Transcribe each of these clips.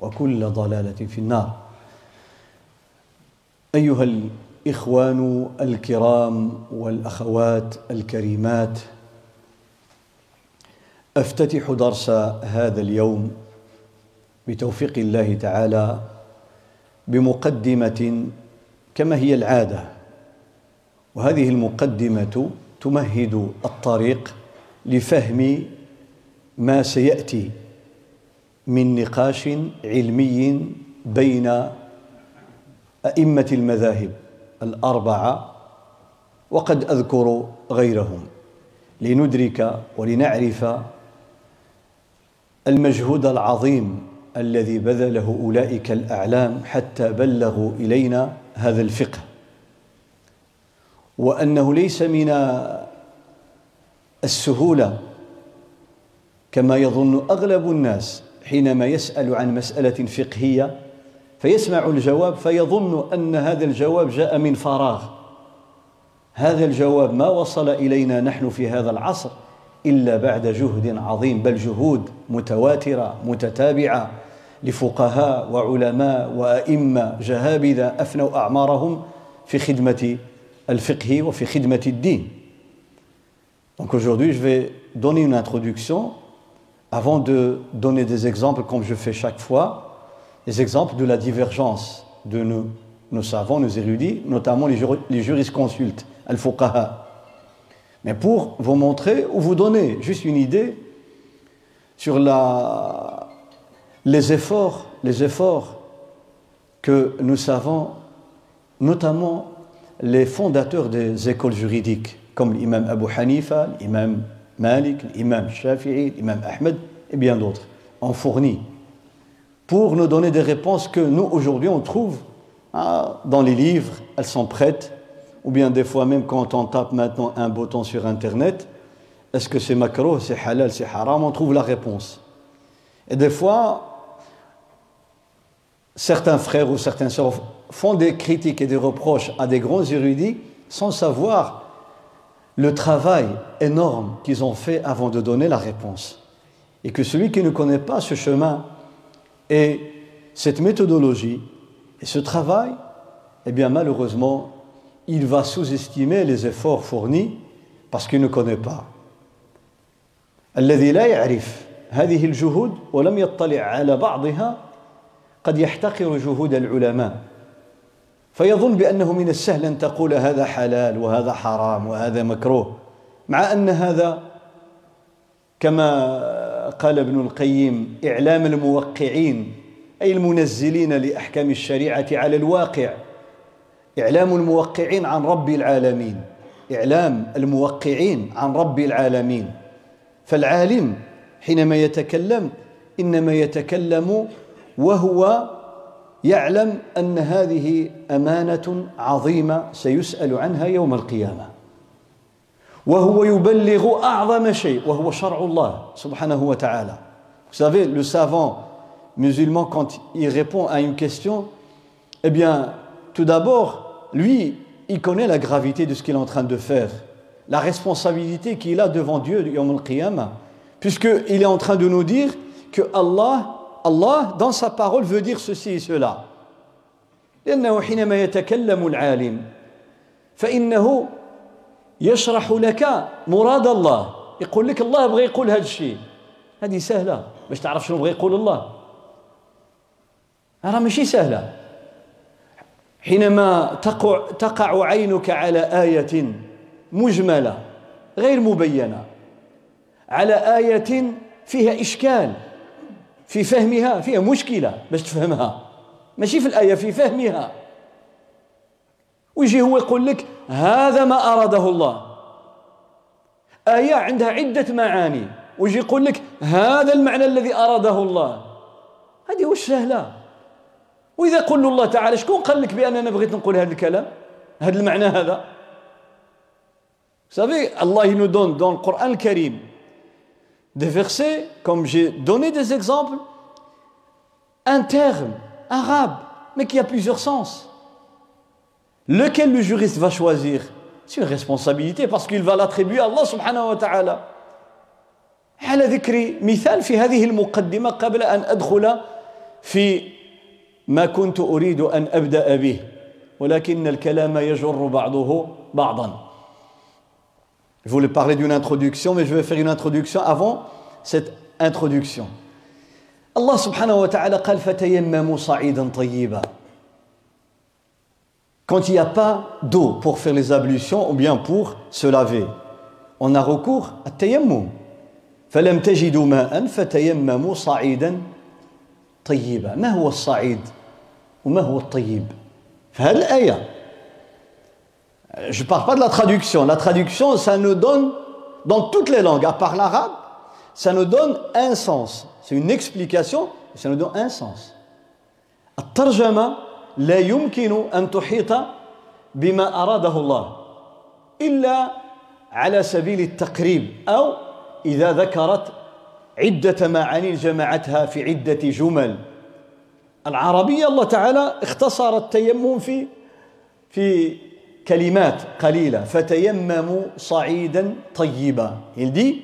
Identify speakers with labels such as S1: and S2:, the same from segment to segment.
S1: وكل ضلالة في النار. أيها الإخوان الكرام والأخوات الكريمات أفتتح درس هذا اليوم بتوفيق الله تعالى بمقدمة كما هي العادة. وهذه المقدمة تمهد الطريق لفهم ما سيأتي من نقاش علمي بين أئمة المذاهب الأربعة وقد أذكر غيرهم. لندرك ولنعرف المجهود العظيم الذي بذله أولئك الأعلام حتى بلغوا إلينا هذا الفقه. وأنه ليس من السهولة كما يظن أغلب الناس حينما يسأل عن مسألة فقهية فيسمع الجواب فيظن أن هذا الجواب جاء من فراغ. هذا الجواب ما وصل إلينا نحن في هذا العصر إلا بعد جهد عظيم بل جهود متواترة متتابعة لفقهاء وعلماء وأئمة جهابذة أفنوا أعمارهم في خدمة الفقه وفي خدمة الدين. Donc aujourd'hui, je vais donner une introduction avant de donner des exemples comme je fais chaque fois, des exemples de la divergence de nos, nos savants, nos érudits, notamment les, jur les jurisconsultes, al-fuqaha. Mais pour vous montrer ou vous donner juste une idée sur les efforts, les efforts que nous savons, notamment les fondateurs des écoles juridiques, comme l'imam Abu Hanifa, l'imam Malik, l'imam Shafi'i, l'imam Ahmed et bien d'autres, ont fourni pour nous donner des réponses que nous, aujourd'hui, on trouve ah, dans les livres, elles sont prêtes, ou bien des fois même quand on tape maintenant un bouton sur Internet, est-ce que c'est macro, c'est halal, c'est haram, on trouve la réponse. Et des fois, certains frères ou certains sœurs font des critiques et des reproches à des grands érudits sans savoir le travail énorme qu'ils ont fait avant de donner la réponse. Et que celui qui ne connaît pas ce chemin et cette méthodologie et ce travail, eh bien malheureusement, il va sous-estimer les efforts fournis parce qu'il ne connaît pas. الذي لا يعرف هذه الجهود ولم يطلع على بعضها قد يحتقر جهود العلماء فيظن بأنه من السهل أن تقول هذا حلال وهذا حرام وهذا مكروه مع أن هذا كما قال ابن القيم إعلام الموقعين أي المنزلين لأحكام الشريعة على الواقع. إعلام الموقعين عن رب العالمين إعلام الموقعين عن رب العالمين. فالعالم حينما يتكلم إنما يتكلم وهو يعلم ان هذه امانه عظيمه سيسال عنها يوم القيامه وهو يبلغ اعظم شيء وهو شرع الله سبحانه وتعالى Vous savez, le savant musulman, quand il répond à une question, Eh bien, tout d'abord, lui, il connaît la gravité de ce qu'il est en train de faire, la responsabilité qu'il a devant Dieu, Yom al-Qiyamah, puisqu'il est en train de nous dire que Allah, Allah, dans sa parole, veut dire ceci et cela. لأنه حينما يتكلم العالم فإنه يشرح لك مراد الله. يقول لك الله بغى يقول هذا الشيء. هذه سهلة. باش تعرف شنو بغى يقول الله. راه ماشي سهلة. حينما تقع, تقع عينك على آية مجملة غير مبينة على آية فيها إشكال. في فهمها فيها مشكلة باش تفهمها. ماشي في الآية في فهمها. ويجي هو يقول لك هذا ما أراده الله. آية عندها عدة معاني. ويجي يقول لك هذا المعنى الذي أراده الله. هذه وش سهلة؟ وإذا قل الله تعالى شكون قال لك بأننا بغيت نقول هذا الكلام؟ هذا المعنى هذا؟ Vous savez, Allah le Coran Karim des versets, comme j'ai donné des exemples, un terme arabe, mais qui a plusieurs sens. Lequel le juriste va choisir C'est une responsabilité parce qu'il va l'attribuer à Allah subhanahu wa ta'ala. على ذكر مثال في هذه المقدمة قبل أن أدخل في ما كنت أريد أن أبدأ به ولكن الكلام يجر بعضه بعضا Je voulais parler d'une introduction, mais je vais faire une introduction avant cette introduction. Allah subhanahu wa ta'ala قال فتيمموا صعيدا طيبا Quand il n'y a pas d'eau pour faire les ablutions ou bien pour se laver, on a recours à tayammum. فلم تجدوا ماء فتيمموا صعيدا طيبا ما هو الصعيد وما هو الطيب في هذه الآية Je ne parle pas de la traduction. La traduction, ça nous donne, dans toutes les langues, à part l'arabe, ça nous donne un sens. C'est une explication, ça nous donne un sens. الترجمة لا يمكن أن تحيط بما أراده الله إلا على سبيل التقريب أو إذا ذكرت عدة معاني جمعتها في عدة جمل العربية الله تعالى اختصر التيمم في في كلمات قليلة فتيمموا صعيدا طيبا. Il dit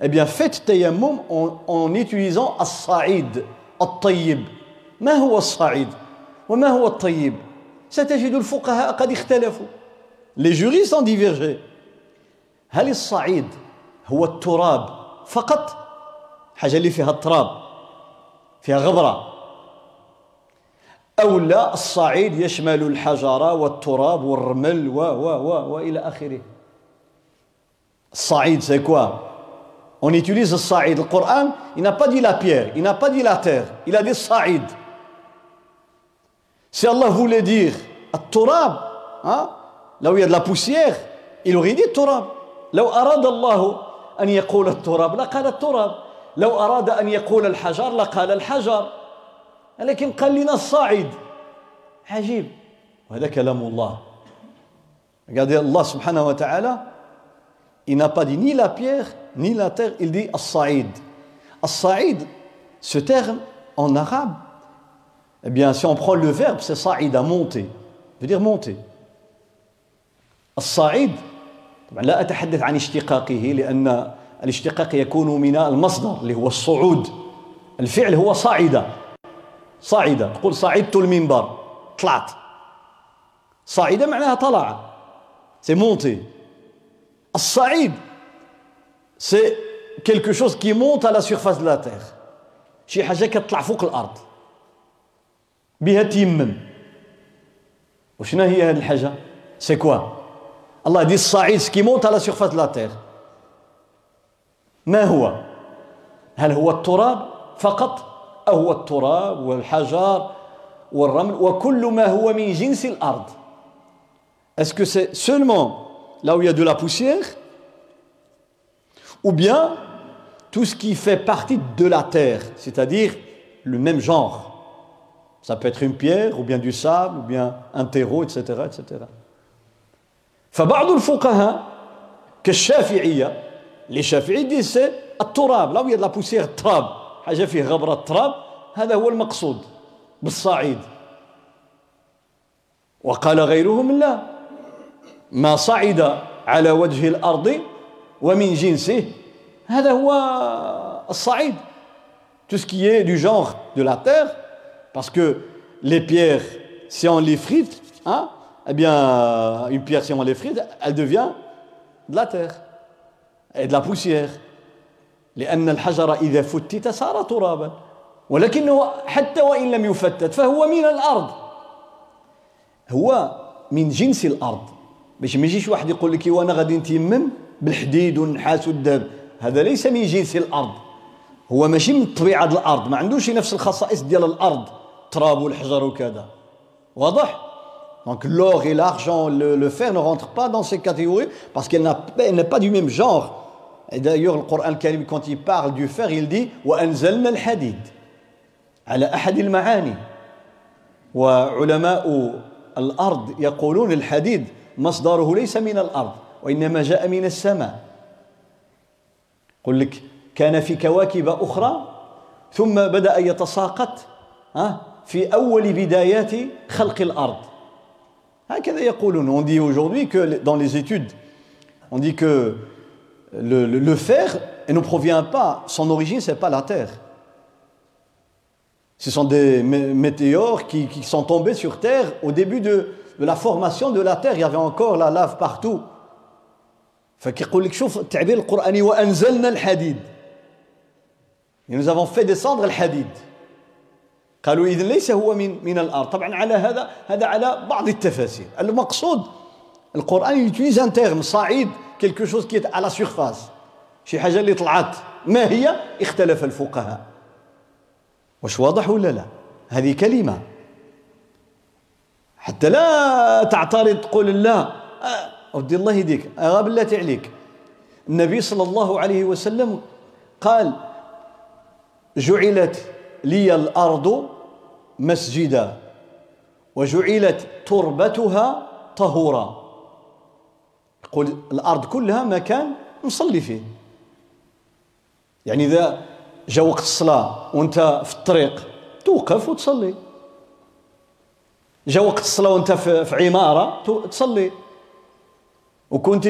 S1: eh bien faites tayammum en, en utilisant الصعيد الطيب ما هو الصعيد وما هو الطيب ستجد الفقهاء قد اختلفوا les juristes ont divergé. هل الصعيد هو التراب فقط حاجة اللي فيها التراب فيها غبرة أو لا الصعيد يشمل الحجر والتراب والرمل و و و وإلى آخره الصعيد c'est quoi On utilise le sa'id. Le Coran, il n'a pas dit la pierre, il n'a pas dit la terre, il a dit sa'id. Si Allah voulait dire التراب hein, là où il y a de la poussière, il aurait dit turab. لو أراد الله أن يقول التراب لقال التراب لو أراد أن يقول الحجر لقال الحجر لكن قال لنا الصاعد عجيب. وهذا كلام الله. قال الله سبحانه وتعالى il n'a ني لا ni ني لا ni la terre il dit الصعيد الصعيد ce terme en arabe eh bien si on prend le verbe c'est صعيد à monter. Veut dire monter. الصعيد طبعا لا اتحدث عن اشتقاقه لأن الاشتقاق يكون من المصدر اللي هو الصعود الفعل هو صاعدة صعد تقول صعدت المنبر. طلعت. صعد معناها طلع. c'est monter الصعيد. c'est qui monte à la surface de la terre. شي حاجة كتطلع فوق الأرض. بها تيمم. وشنا هي هذه الحاجة؟ c'est quoi الله دي الصعيد qui monte à la surface la terre ما هو؟ هل هو التراب فقط؟ أو هو التراب والحجر والرمل وكل ما هو من جنس الأرض Est-ce que c'est seulement là où il y a de la poussière ou bien tout ce qui fait partie de la terre, c'est-à-dire le même genre Ça peut être une pierre ou bien du sable ou bien un terreau, etc. etc. فبعض الفقهاء كالشافعية les Shafi'i disent c'est التراب là où il y a de la poussière التراب حاجه فيه غبره التراب هذا هو المقصود بالصعيد وقال غيرهم لا ما صعد على وجه الأرض ومن جنسه هذا هو الصعيد tout ce qui est du genre de la terre parce que les pierres si on les frite hein, eh bien une pierre si on les frite elle devient de la terre et de la poussière لأن الحجر إذا فتت صار ترابا ولكنه حتى وإن لم يفتت فهو من الأرض. هو من جنس الأرض. باش ما يجيش واحد يقول لك وأنا غادي نتيمم بالحديد والنحاس والذهب. هذا ليس من جنس الأرض. هو ماشي من طبيعة الأرض. ما عندوش نفس الخصائص ديال الأرض. تراب والحجر وكذا. واضح؟ Donc l'or et l'argent, le, le, fer ne rentrent pas dans ces catégories parce pas du même genre. Et d'ailleurs, le Coran Karim, quand il parle du fer, il dit وأنزلنا الحديد على أحد المعاني وعلماء الأرض يقولون الحديد مصدره ليس من الأرض وإنما جاء من السماء يقول لك كان في كواكب أخرى ثم بدأ يتساقط في أول بدايات خلق الأرض هكذا يقولون on dit aujourd'hui que dans les études on dit que le, le, le fer ne provient pas son origine c'est pas la terre ce sont des météores qui, qui sont tombés sur terre au début de, de la formation de la terre il y avait encore la lave partout فكيقول لك شوف التعبير القرآني وأنزلنا الحديد يعني nous avons fait descendre الحديد قالوا إذن ليس هو من من الأرض طبعا على هذا هذا على بعض التفاسير المقصود القرآن يتويز ان تيرم صعيد كيلكو شوز كي على سيرفاس شي حاجة اللي طلعت ما هي اختلف الفقهاء واش واضح ولا لا هذه كلمة حتى لا تعترض تقول لا ودي الله يهديك غاب بالله عليك النبي صلى الله عليه وسلم قال جعلت لي الأرض مسجدا وجعلت تربتها طهورا يقول الأرض كلها مكان نصلي فيه يعني إذا جا وقت الصلاة وأنت في الطريق توقف وتصلي جا وقت الصلاة وأنت في عمارة تصلي وكنت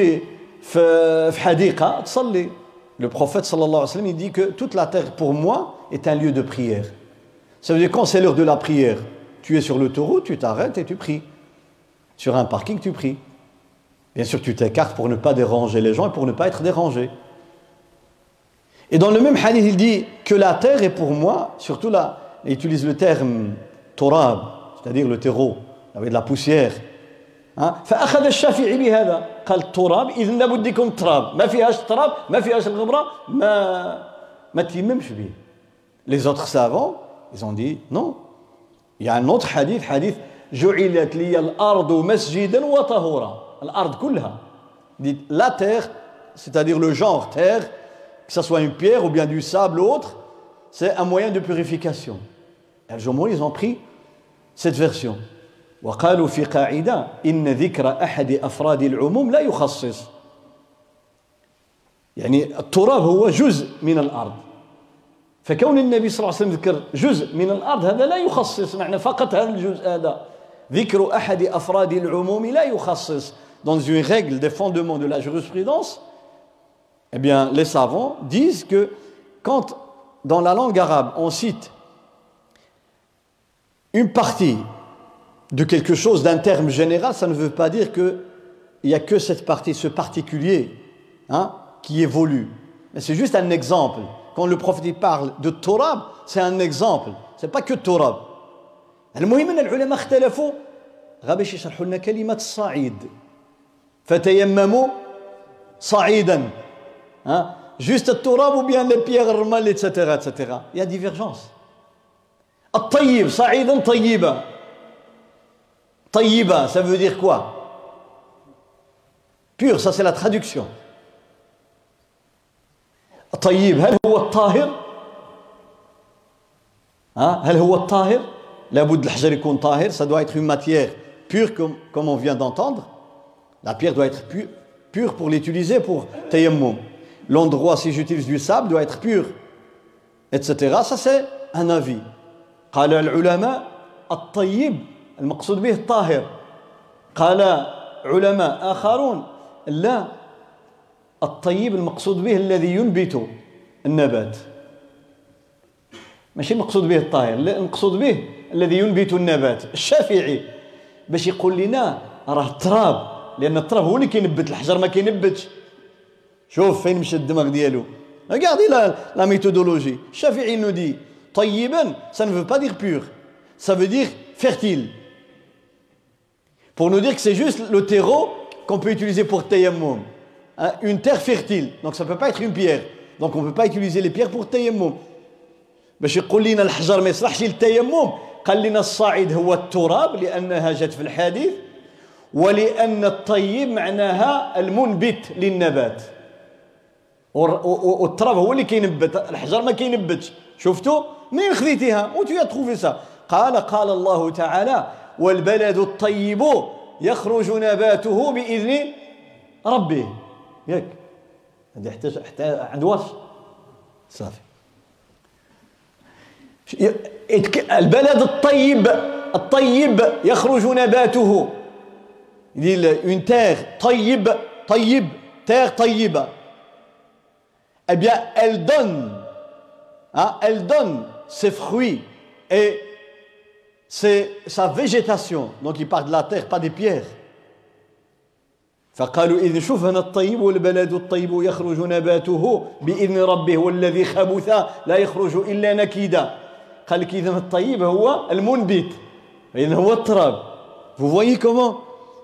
S1: في حديقة تصلي Le prophète sallallahu alayhi wa sallam, il dit que toute la terre pour moi est un lieu de prière. Ça veut dire quand c'est l'heure de la prière, tu es sur l'autoroute, tu t'arrêtes et tu pries. Sur un parking, tu pries. Bien sûr, tu t'écartes pour ne pas déranger les gens et pour ne pas être dérangé. Et dans le même hadith, il dit que la terre est pour moi, surtout là, il utilise le terme torab, c'est-à-dire le terreau, avec de la poussière. فأخذ الشافعي بهذا قال التراب إذا لابد يكون التراب ما فيهاش التراب ما فيهاش الغبرة ما ما تيممش به les autres savants ils ont dit non il y a un autre hadith hadith جعلت لي الأرض مسجدا وطهورا الأرض كلها dit la terre c'est-à-dire le genre terre que ce soit une pierre ou bien du sable ou autre c'est un moyen de purification. Et les gens ils ont pris cette version. وقالوا في قاعدة إن ذكر أحد أفراد العموم لا يخصص يعني التراب هو جزء من الأرض فكون النبي صلى الله عليه وسلم ذكر جزء من الأرض هذا لا يخصص معنى فقط هذا الجزء هذا ذكر أحد أفراد العموم لا يخصص dans une règle des fondements de la jurisprudence eh bien les savants disent que quand dans la langue arabe on cite une partie de quelque chose, d'un terme général, ça ne veut pas dire qu'il n'y a que cette partie, ce particulier, hein, qui évolue. Mais c'est juste un exemple. Quand le prophète parle de Torab, c'est un exemple. C'est pas que Torab. المهم ان العلماء اختلفوا غا باش يشرحوا لنا كلمه الصعيد فتيمموا صعيدا ها جوست التراب ou bien les pierres الرمال etc etc il y a divergence الطيب صعيدا طيبا طيبة, ça veut dire quoi Pur, ça c'est la traduction. طيب هل هو الطاهر؟ ها هل هو الطاهر؟ لابد الحجر يكون طاهر, ça doit être une matière pure comme, comme on vient d'entendre. La pierre doit être pure, pure pour l'utiliser pour tayammum. L'endroit, si j'utilise du sable, doit être pur, etc. Ça c'est un avis. قال العلماء الطيب المقصود به الطاهر قال علماء آخرون لا الطيب المقصود به الذي ينبت النبات ماشي المقصود به الطاهر المقصود به الذي ينبت النبات الشافعي باش يقول لنا راه التراب لأن التراب هو اللي كينبت الحجر ما كينبتش. شوف فين مشى الدماغ ديالو. غادي la la méthodologie الشافعي nous dit طيبا ça ne veut pas dire pur ça veut dire fertile pour nous dire que c'est juste le terreau qu'on peut utiliser pour تيمم. Hein? une terre fertile. Donc ça peut pas être une pierre. Donc on peut pas utiliser les pierres pour تيمم. باش يقول لنا الحجر ما يصلحش للتيمم قال لنا الصعيد هو التراب لأنها جات في الحديث ولأن الطيب معناها المنبت للنبات. والتراب هو اللي كينبت الحجر ما كينبتش. شفتوا منين خذيتيها où t'as trouvé ça قال قال الله تعالى والبلد الطيب يخرج نباته بإذن ربه. ياك. هذه يحتاج عند واش؟ صافي. البلد الطيب الطيب يخرج نباته. une terre طيب طيب terre طيبة eh bien elle donne hein, elle donne ses fruits et c'est sa végétation donc il parle de la terre pas des pierres فقالوا إذ شوف هنا الطيب والبلد الطيب يخرج نباته بإذن ربه والذي خبث لا يخرج إلا نكيدا قال لك إذا الطيب هو المنبت إذا هو التراب vous voyez comment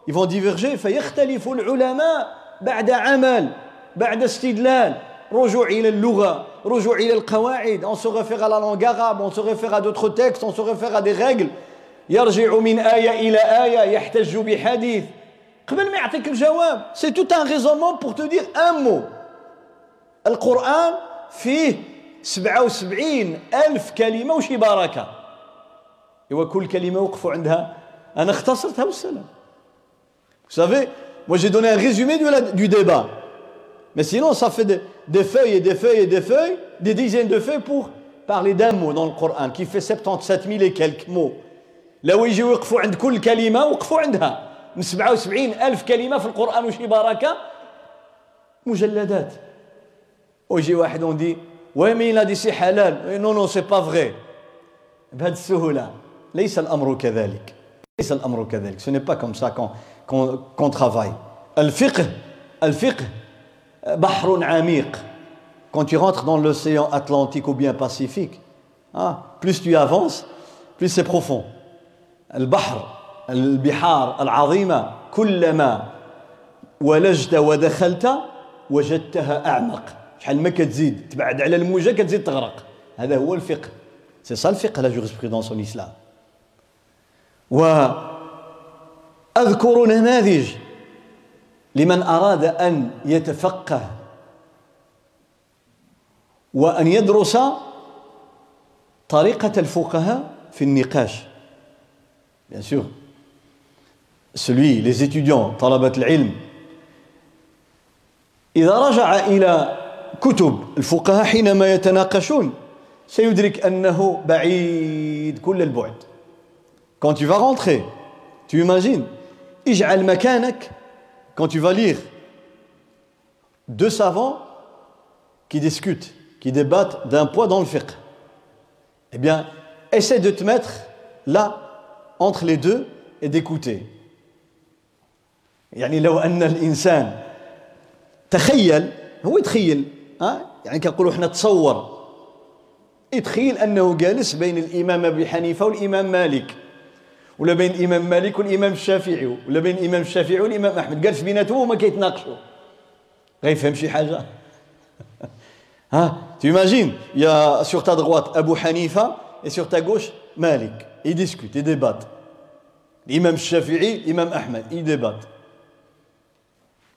S1: ils vont diverger. فيختلف العلماء بعد عمل بعد استدلال. رجوع إلى اللغة رجوع إلى القواعد. On se réfère à la langue arabe on se réfère à d'autres textes on se réfère à des règles. يرجع من آية إلى آية يحتج بحديث. قبل ما يعطيك الجواب c'est tout un raisonnement pour te dire un mot القرآن فيه سبعة وسبعين ألف كلمة وشي بركة إوا كل كلمة وقفوا عندها. أنا اختصرتها والسلام Vous savez, moi j'ai donné un résumé du, du débat. Mais sinon, ça fait des, des, feuilles et des feuilles et des feuilles, des dizaines de feuilles pour parler d'un mot dans le Coran qui fait 77 000 et quelques mots. لو يجوا يوقفوا عند كل كلمة وقفوا عندها من 77 ألف كلمة في القرآن وشي بركة مجلدات ويجي واحد وندي وي مي لا دي سي حلال نو نو سي با فغي بهذه السهولة ليس الأمر كذلك ليس الأمر كذلك ce n'est pas comme ça Qu'on qu'on qu'on travaille. الفقه الفقه بحر عميق quand tu rentres dans l'océan Atlantique ou bien Pacifique hein, plus tu avances plus c'est profond. البحر البحار العظيمة كلما ولجت ودخلت وجدتها أعمق شحال ما كتزيد تبعد على الموجة كتزيد تغرق هذا هو الفقه c'est ça الفقه la jurisprudence en islam واذكر نماذج لمن أراد أن يتفقه وأن يدرس طريقة الفقهاء في النقاش. Bien sûr. Celui les étudiants طلبة العلم. إذا رجع إلى كتب الفقهاء حينما يتناقشون سيدرك أنه بعيد كل البعد. Quand tu vas rentrer tu imagines اجعل مكانك quand tu vas lire deux savants qui discutent qui débattent d'un poids dans le fiqh eh bien essaie de te mettre là entre les deux et d'écouter يعني لو أن الإنسان تخيل هو يتخيل ها يعني كنقولوا احنا تصور يتخيل انه جالس بين الامام ابي حنيفه والامام مالك ولا بين الامام مالك والإمام الشافعي؟ ولا بين الامام الشافعي والإمام أحمد؟ جالس بيناتهم وما كيتناقشوا. غيفهم شي حاجة؟ ها؟ تيماجين يا سور تا droite ابو حنيفه et sur ta gauche مالك ils discutent ils débattent. L'imam الشافعي l'imam احمد ils débattent.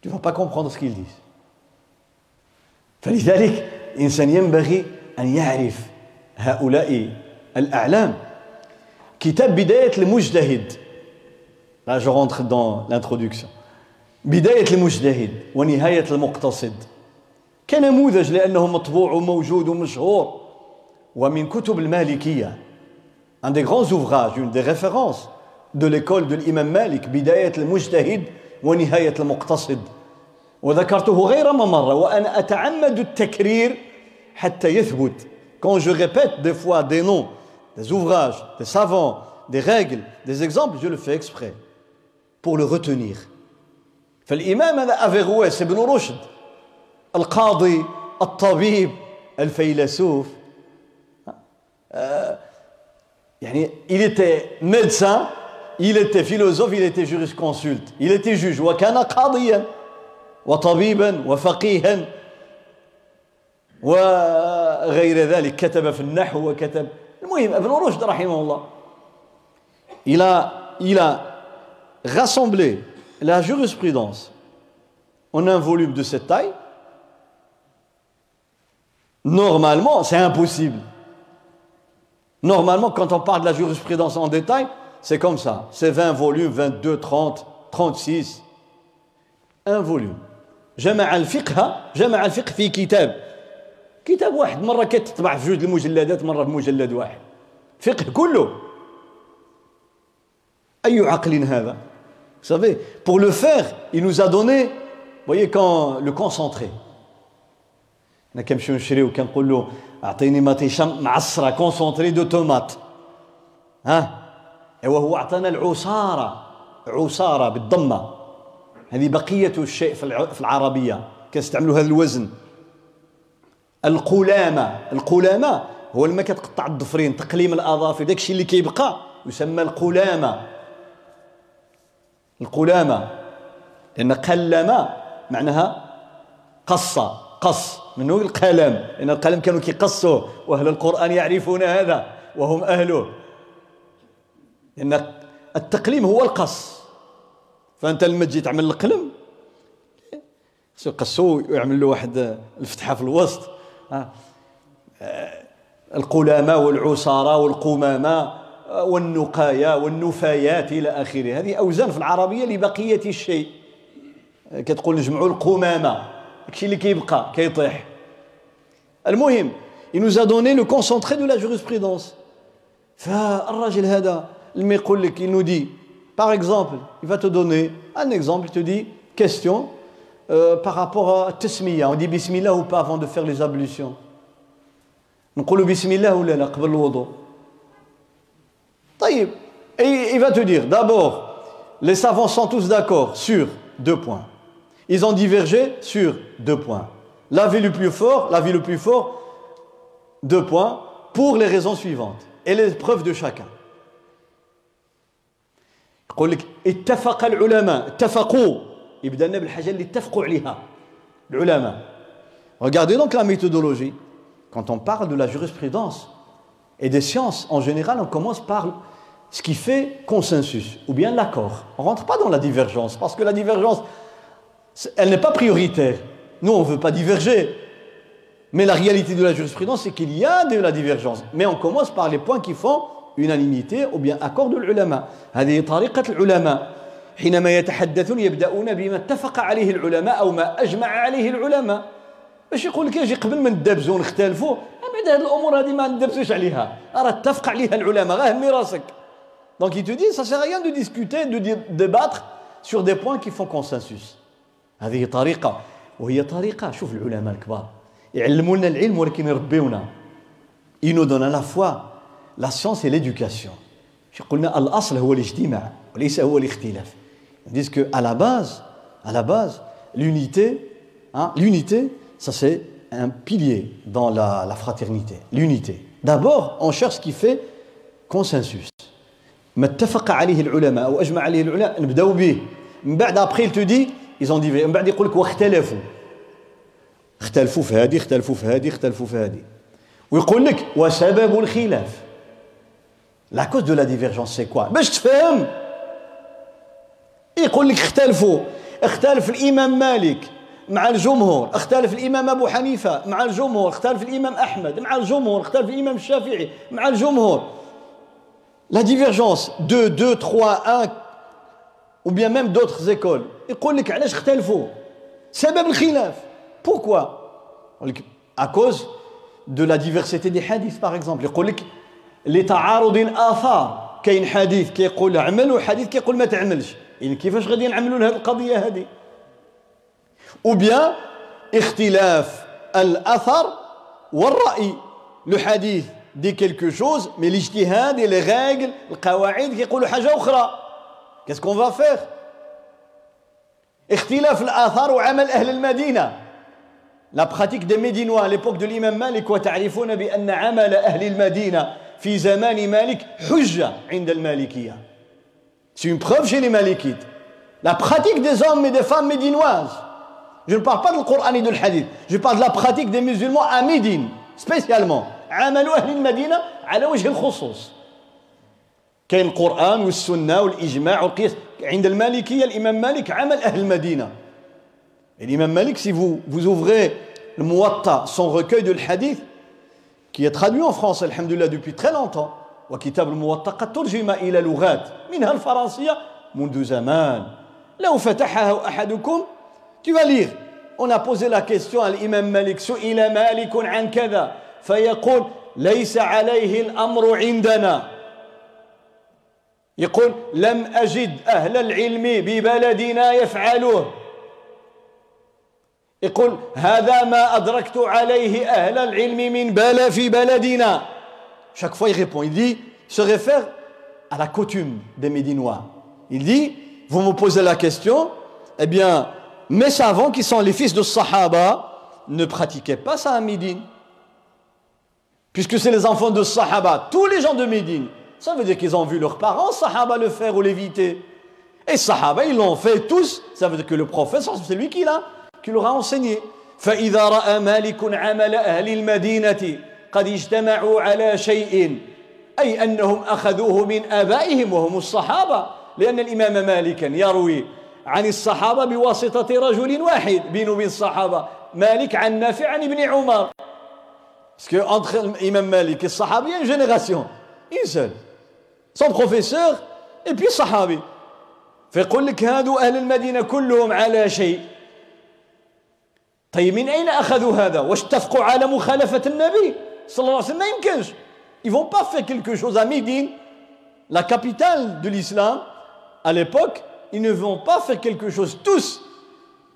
S1: Tu vas pas comprendre ce qu'ils disent. فلذلك الإنسان ينبغي أن يعرف هؤلاء الأعلام. كتاب بداية المجتهد Là, je rentre dans l'introduction. بداية المجتهد ونهاية المقتصد كنموذج لأنه مطبوع وموجود ومشهور ومن كتب المالكية un des grands ouvrages, une des références de l'école de l'imam Malik بداية المجتهد ونهاية المقتصد وذكرته غير مرة وأنا أتعمد التكرير حتى يثبت quand je répète des fois des noms des ouvrages des savants des règles des exemples je le fais exprès pour le retenir فالإمام هذا أفيغويس ابن رشد القاضي الطبيب الفيلسوف يعني il était médecin il était philosophe il était jurisconsulte il était juge وكان قاضيا وطبيبا وفقيها وغير ذلك كتب في النحو وكتب المهم ابن رشد رحمه الله il a, il a rassemblé la jurisprudence en un volume de cette taille normalement c'est impossible normalement quand on parle de la jurisprudence en détail c'est comme ça c'est 20 volumes 22 30 36 un volume جمع الفقه جمع الفقه في كتاب كتاب واحد مرة كتطبع في جوج المجلدات مرة في مجلد واحد فقه كله. أي عقل هذا؟ Vous savez, pour le faire, il nous a donné, voyez, quand le concentré. أنا كنمشيو نشريو كنقول له أعطيني مطيشة معصرة concentré de tomates ها؟ ايوا هو أعطانا العصارة عصارة بالضمة. هذه بقية الشيء في العربية. كنستعملوا هذا الوزن. القلامة. القلامة هو لما كتقطع الضفرين تقليم الأظافر داك الشيء اللي كيبقى يسمى القلامة. القلامة. لأن قلم معناها قص قص. منه القلم؟ لأن القلم كانوا كيقصوه. وأهل القرآن يعرفون هذا وهم أهله. لأن التقليم هو القص. فأنت لما تجي تعمل القلم يقصوه ويعمل له واحد الفتحة في الوسط. القلامه والعصاره والقمامه والنقايا والنفايات إلى اخره هذه اوزان في العربيه لبقيه الشيء كتقول نجمعوا القمامه داكشي اللي كيبقى كيطيح المهم il nous a donné le concentré de la jurisprudence فالراجل هذا لما يقول لك il nous dit Par exemple, il va te donner un exemple, il te dit, question, euh, par rapport à Tesmiya, on dit Bismillah ou pas avant de faire les ablutions نقول Bismillah ou لا قبل الوضوء طيب et il va te dire d'abord les savants sont tous d'accord sur deux points ils ont divergé sur deux points l'avis le plus fort l'avis le plus fort deux points pour les raisons suivantes et les preuves de chacun يقول لك اتفق العلماء اتفقوا يبدا لنا بالحاجه اللي اتفقوا عليها العلماء regardez donc la méthodologie quand on parle de la jurisprudence et des sciences en général on commence par ce qui fait consensus ou bien l'accord on rentre pas dans la divergence parce que la divergence elle n'est pas prioritaire nous on veut pas diverger mais la réalité de la jurisprudence c'est qu'il y a de la divergence mais on commence par les points qui font unanimité ou bien accord de العلماء هذه طريقة العلماء حينما يتحدثون يبدأون بما اتفق عليه العلماء أو ما أجمع عليه العلماء باش يقول لك يجي قبل ما ندبزوا ونختلفوا بعد هذه الأمور هذه ما ندبزوش عليها راه اتفق عليها العلماء غير همي راسك Donc il te dit, ça sert à rien de discuter, de débattre sur des points qui font consensus. هذه طريقة وهي طريقة شوف العلماء الكبار يعلمونا العلم ولكن يربيونا. Ils nous donnent à la fois la science et l'éducation. قلنا الأصل هو الاجتماع وليس هو الاختلاف. Ils disent que à la base, à la base, l'unité, hein, l'unité, ça c'est un pilier dans la, la fraternité, l'unité. D'abord, on cherche ce qui fait consensus. ما اتفق عليه العلماء أو اجمع عليه العلماء نبداو به من بعد ابخي il te dit ils ont dit من بعد يقول لك واختلفوا اختلفوا في هذه اختلفوا في هذه اختلفوا في هذه ويقول لك وسبب الخلاف la cause de la divergence c'est quoi? باش تفهم يقول لك اختلفوا اختلف الامام مالك مع الجمهور اختلف الإمام أبو حنيفة مع الجمهور اختلف الإمام أحمد مع الجمهور اختلف الإمام الشافعي مع الجمهور. La divergence de 2 3 1 ou bien même d'autres écoles. يقول لك علاش اختلفوا؟ سبب الخلاف. Pourquoi à cause de la diversité des hadiths par exemple. يقول لك لتعارض الآثار. كاين حديث كيقول اعمل وحديث كيقول ما تعملش. يعني كيفاش غادي نعملوا لهذه القضية هذه ou bien اختلاف الأثر والرأي. le حديث dit quelque chose mais الاجتهاد les règles القواعد كيقولوا حاجة أخرى qu'est-ce qu'on va faire اختلاف الاثار وعمل أهل المدينة la pratique des médinois à l'époque de الامام مالك وتعرفون بان عمل أهل المدينة في زمان مالك حجه عند المالكيه c'est une preuve chez les malikites la pratique des hommes et des femmes médinoises je ne parle pas du Coran et du hadith je parle de la pratique des musulmans à Médine spécialement عمل أهل المدينة على وجه الخصوص كاين القران والسنة والاجماع والقياس عند المالكيه الامام مالك عمل أهل المدينة الامام مالك si vous vous ouvrez le Muwatta son recueil de hadith qui est traduit en français alhamdulillah depuis très longtemps وكتاب الموطأ قد ترجم إلى لغات منها الفرنسية منذ زمان لو فتحها أحدكم tu vas lire on a posé la question à l'imam Malik سئل مالك عن كذا فيقول ليس عليه الأمر عندنا يقول لم أجد أهل العلم ببلدنا يفعلوه يقول هذا ما أدركت عليه أهل العلم من بلا في بلدنا chaque fois il répond il dit se réfère à la coutume des Médinois il dit vous me posez la question eh bien mes savants qui sont les fils de Sahaba ne pratiquaient pas ça à Médine puisque c'est les enfants de Sahaba tous les gens de Médine ça veut dire qu'ils ont vu leurs parents Sahaba le faire ou l'éviter et Sahaba ils l'ont fait tous ça veut dire que le prophète c'est lui qui l'a qui leur a enseigné فإذا رأى مالك عمل أهل المدينة قد اجتمعوا على شيء أي أنهم أخذوه من آبائهم وهم الصحابة لأن الإمام مالكا يروي عن الصحابة بواسطة رجل واحد. بين وبين الصحابة. مالك عن نافع عن ابن عمر. Que entre il y a une génération, une seule. Son professeur Sahabi. فيقول لك هادو أهل المدينة كلهم على شيء. طيب من أين أخذوا هذا؟ واش اتفقوا على مخالفة النبي صلى الله عليه وسلم. ما يمكنش. Ils vont pas faire quelque chose à Médine la capitale de l'islam à l'époque ils ne vont pas faire quelque chose tous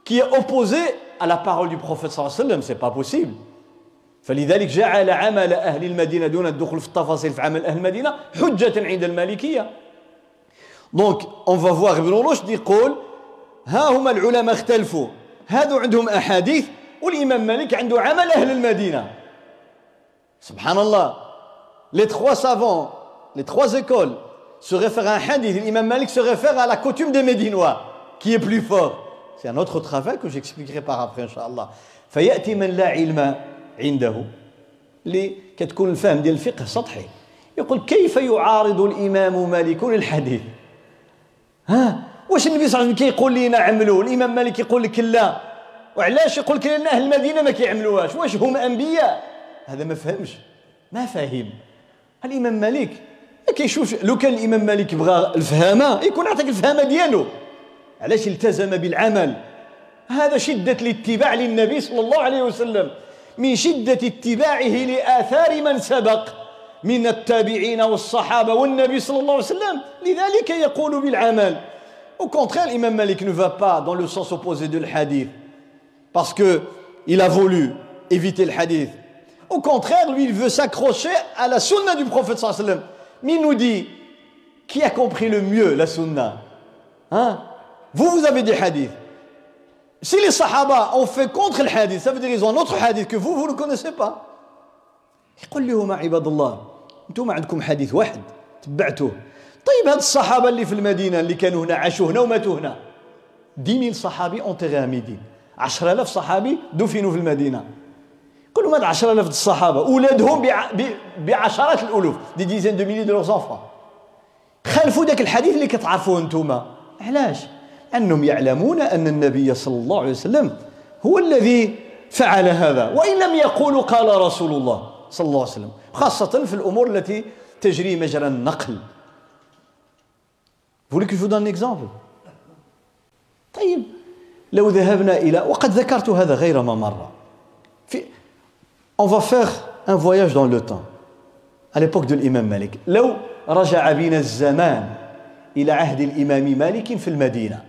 S1: qui est opposé à la parole du prophète صلى الله عليه وسلم c'est pas possible. فلذلك جعل عمل أهل المدينة دون الدخول في التفاصيل في عمل أهل المدينة حجة عند المالكية. donc on va voir ابن رشد يقول ها هما العلماء اختلفوا. هادو عندهم أحاديث. والإمام مالك عنده عمل أهل المدينة. سبحان الله. Les trois savants les trois écoles se réfèrent à un hadith. L'imam Malik se réfère à la coutume des Médinois qui est plus fort. C'est un autre travail que j'expliquerai par après inchallah. فيأتي من لا علم عنده اللي كتكون الفهم ديال الفقه سطحي يقول كيف يعارض الإمام مالك للحديث ها واش النبي صلى الله عليه وسلم كيقول لنا عملوا الامام مالك يقول لك لا وعلاش يقول لك لأن أهل المدينة ما كيعملوهاش واش هم انبياء هذا ما فهمش ما فاهم الامام مالك ما كيشوفش لو كان الإمام مالك بغى الفهامة يكون عطاك الفهامة ديالو. علاش التزم بالعمل؟ هذا شدة الاتباع للنبي صلى الله عليه وسلم. من شدة اتباعه لآثار من سبق من التابعين والصحابة والنبي صلى الله عليه وسلم. لذلك يقول بالعمل. Au contraire, l'imam Malik ne va pas dans le sens opposé de hadith parce qu'il a voulu éviter le hadith. Au contraire, lui, il veut s'accrocher à la sunna du prophète sallam. Mais il nous dit, qui a compris le mieux la sunna hein Vous, vous avez des hadiths. Si les sahaba ont fait contre le hadith, ça veut dire qu'ils ont un autre hadith que vous, vous ne connaissez pas. يقول لهم عباد الله انتم عندكم حديث واحد تبعتوه طيب هاد الصحابه اللي في المدينه اللي كانوا هنا عاشوا هنا وماتوا هنا 10000 صحابي اونتيغي ميدين 10000 صحابي دفنوا في المدينه لهم هاد 10000 الصحابة اولادهم بعشرات الألوف des dizaines de milliers de leurs enfants خالفوا ذاك الحديث اللي كتعرفوه أنتم علاش؟ انهم يعلمون أن النبي صلى الله عليه وسلم هو الذي فعل هذا وإن لم يقولوا قال رسول الله صلى الله عليه وسلم خاصة في الأمور التي تجري مجرى النقل. Voulez-vous un exemple طيب لو ذهبنا إلى وقد ذكرت هذا غير ما في on va faire un voyage dans le temps à l'époque de l'imam Malik لو رجع بنا الزمان إلى عهد الإمام مالك في المدينة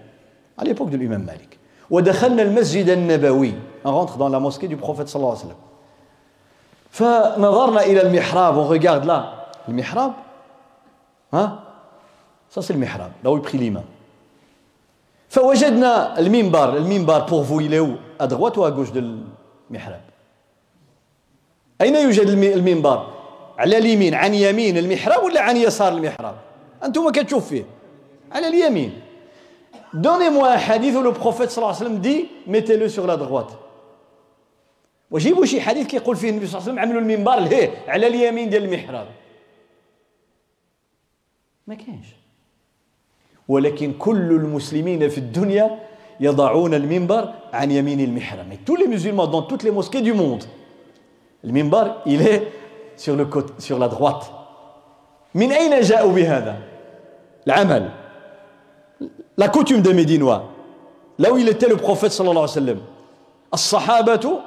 S1: à l'époque de l'imam Malik ودخلنا المسجد النبوي on rentre dans la mosquée du prophète صلى الله عليه وسلم فنظرنا إلى المحراب on regarde là المحراب ها ça c'est le mihrab là où il prie l'imam فوجدنا المنبر المنبر pour vous il est où à droite ou à gauche de المحراب أين يوجد المنبر؟ على اليمين عن يمين المحراب ولا عن يسار المحراب؟ أنتم كتشوف فيه. على اليمين. Donnez-moi où le prophète صلى الله عليه وسلم dit mettez-le sur la droite. وجيبوا شي حديث كيقول فيه النبي صلى الله عليه وسلم عملوا المنبر لهيه على اليمين ديال المحراب. ما كاينش. ولكن كل المسلمين في الدنيا يضعون المنبر عن يمين المحراب. Tous les musulmans dans toutes les mosquées du monde le minbar il est sur le côté sur la droite. من أين جاءوا بهذا العمل la coutume des Médinois. Là où il était le prophète صلى الله عليه وسلم الصحابة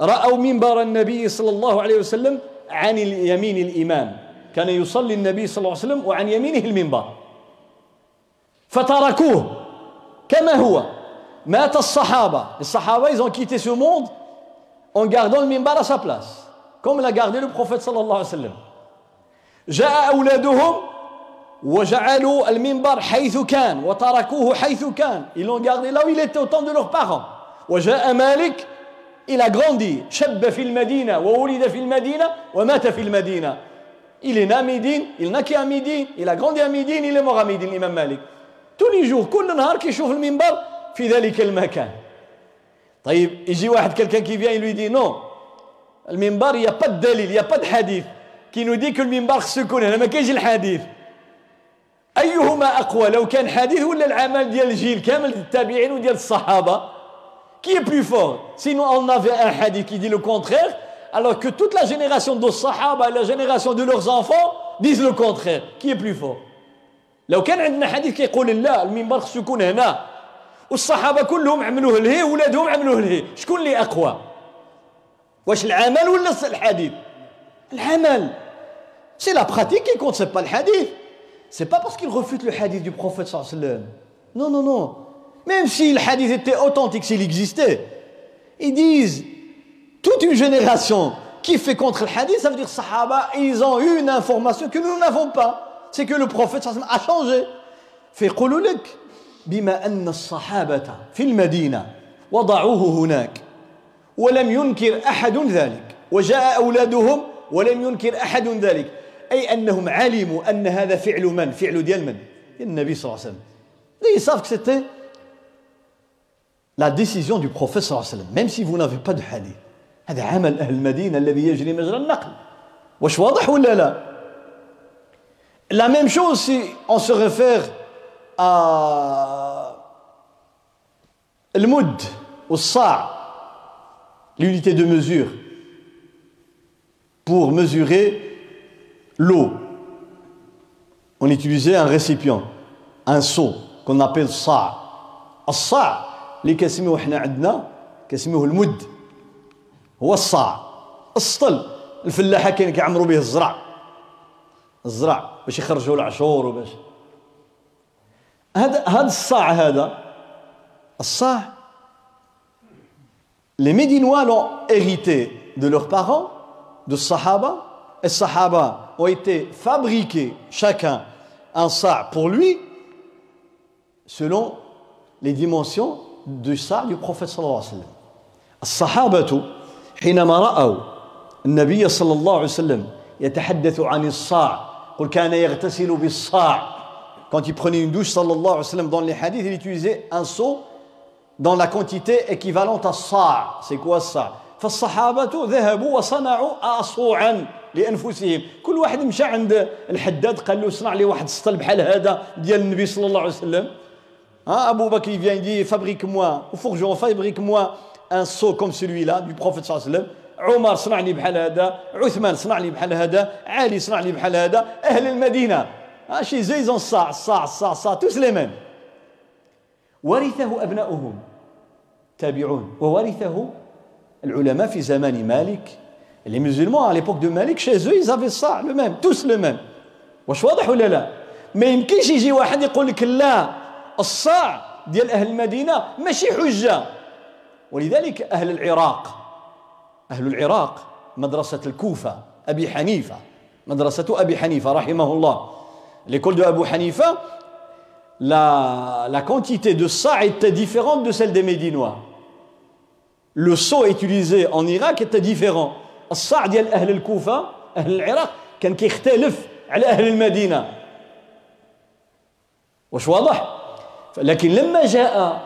S1: رأوا منبر النبي صلى الله عليه وسلم عن يمين الإمام كان يصلي النبي صلى الله عليه وسلم وعن يمينه المنبر فتركوه كما هو مات الصحابة الصحابة ils ont quitté ce monde en gardant le minbar à sa place comme l'a gardé le prophète صلى الله عليه وسلم جاء أولادهم وجعلوا المنبر حيث كان وتركوه حيث كان ils l'ont gardé là où il était au temps de leurs parents وجاء مالك il a grandi شب في المدينة وولد في المدينة ومات في المدينة il est né à Médine il a vécu à Médine il a grandi à Médine il est mort à Médine l'imam Malik tous les jours كل نهار كيشوف المنبر في ذلك المكان طيب يجي واحد quelqu'un qui vient il lui dit non المنبر y a pas دليل y a pas حديث. qui nous dit que المنبر خصو يكون هنا ما كاينش الحديث. أيهما أقوى لو كان حديث ولا العمل ديال الجيل كامل ديال التابعين وديال الصحابة؟ qui est plus fort si nous on avait un حديث qui dit le contraire alors que toute la génération de صحابة et la génération de leurs enfants disent le contraire. Qui est plus fort? لو كان عندنا حديث كيقول لا المنبر خصو يكون هنا. والصحابة كلهم عملوه لهي ولادهم عملوه لهي شكون اللي أقوى واش العمل ولا الحديث العمل سي لا براتيك كي كونت سي با الحديث c'est pas parce qu'il refute le hadith du prophète sallam. Non, non, non. Même si le hadith était authentique, s'il existait, ils disent toute une génération qui fait contre le hadith, ça veut dire sahaba, ils ont eu une information que nous n'avons pas. C'est que le prophète sallam a changé. فيقولوا لك بما أن الصحابة في المدينة وضعوه هناك ولم ينكر أحد ذلك وجاء أولادهم ولم ينكر أحد ذلك. أي أنهم علموا أن هذا فعل من؟ فعل ديال من؟ النبي صلى الله عليه وسلم. Ils savent que c'était la décision du prophète صلى الله عليه وسلم. Même si vous n'avez pas de hadith. هذا عمل أهل المدينة الذي يجري مجرى النقل. واش واضح ولا لا؟ La même chose si on se réfère à le moud, au sa, l'unité de mesure, pour mesurer l'eau, on utilisait un récipient, un seau qu'on appelle sa. الصاع اللي كنسميوه حنا عندنا كنسميوه المد هو الصاع السطل الفلاحه كاين كيعمروا به الزرع الزرع باش يخرجوا العشور وباش هذا هذا الصاع هذا الصاع les Médinois l'ont hérité de leurs parents, de Sahaba, et Sahaba ont été fabriqués chacun un sa pour lui selon les dimensions du sa du prophète صلى الله عليه وسلم الصحابة حينما رأوا النبي صلى الله عليه وسلم يتحدث عن الصاع قل كان يغتسل بالصاع quand il prenait une douche صلى الله عليه وسلم dans les hadiths il utilisait un seau dans la quantité équivalente à صاع c'est quoi ça? فالصحابة ذهبوا وصنعوا أصوعا لانفسهم. كل واحد مشى عند الحداد قال له صنع لي واحد السطل بحال هذا ديال النبي صلى الله عليه وسلم. ها ابو بكر vient dit fabrique moi au forgeron fabrique moi un seau comme celui-là du prophète صلى الله عليه وسلم عمر صنع لي بحال هذا عثمان صنع لي بحال هذا علي صنع لي بحال هذا أهل المدينة ها شي زي زون صاع صاع صاع صاع tous les mêmes. ورثه ابناؤهم. تابعون. وورثه العلماء في زمان مالك. Les musulmans, à l'époque de Malik, chez eux, ils avaient ça, le même, tous le même. واش واضح ولا لا ما يمكنش يجي واحد يقول لك لا. الصاع ديال أهل المدينة ماشي حجة. ولذلك أهل العراق أهل العراق مدرسة الكوفة أبي حنيفة. مدرسة أبي حنيفة رحمه الله. L'école de Abu Hanifa la, la quantité de sa était différente de celle des Médinois. Le seau utilisé en Irak était différent. الصاع ديال أهل الكوفه أهل العراق كان كيختلف على أهل المدينة واش واضح لكن لما جاء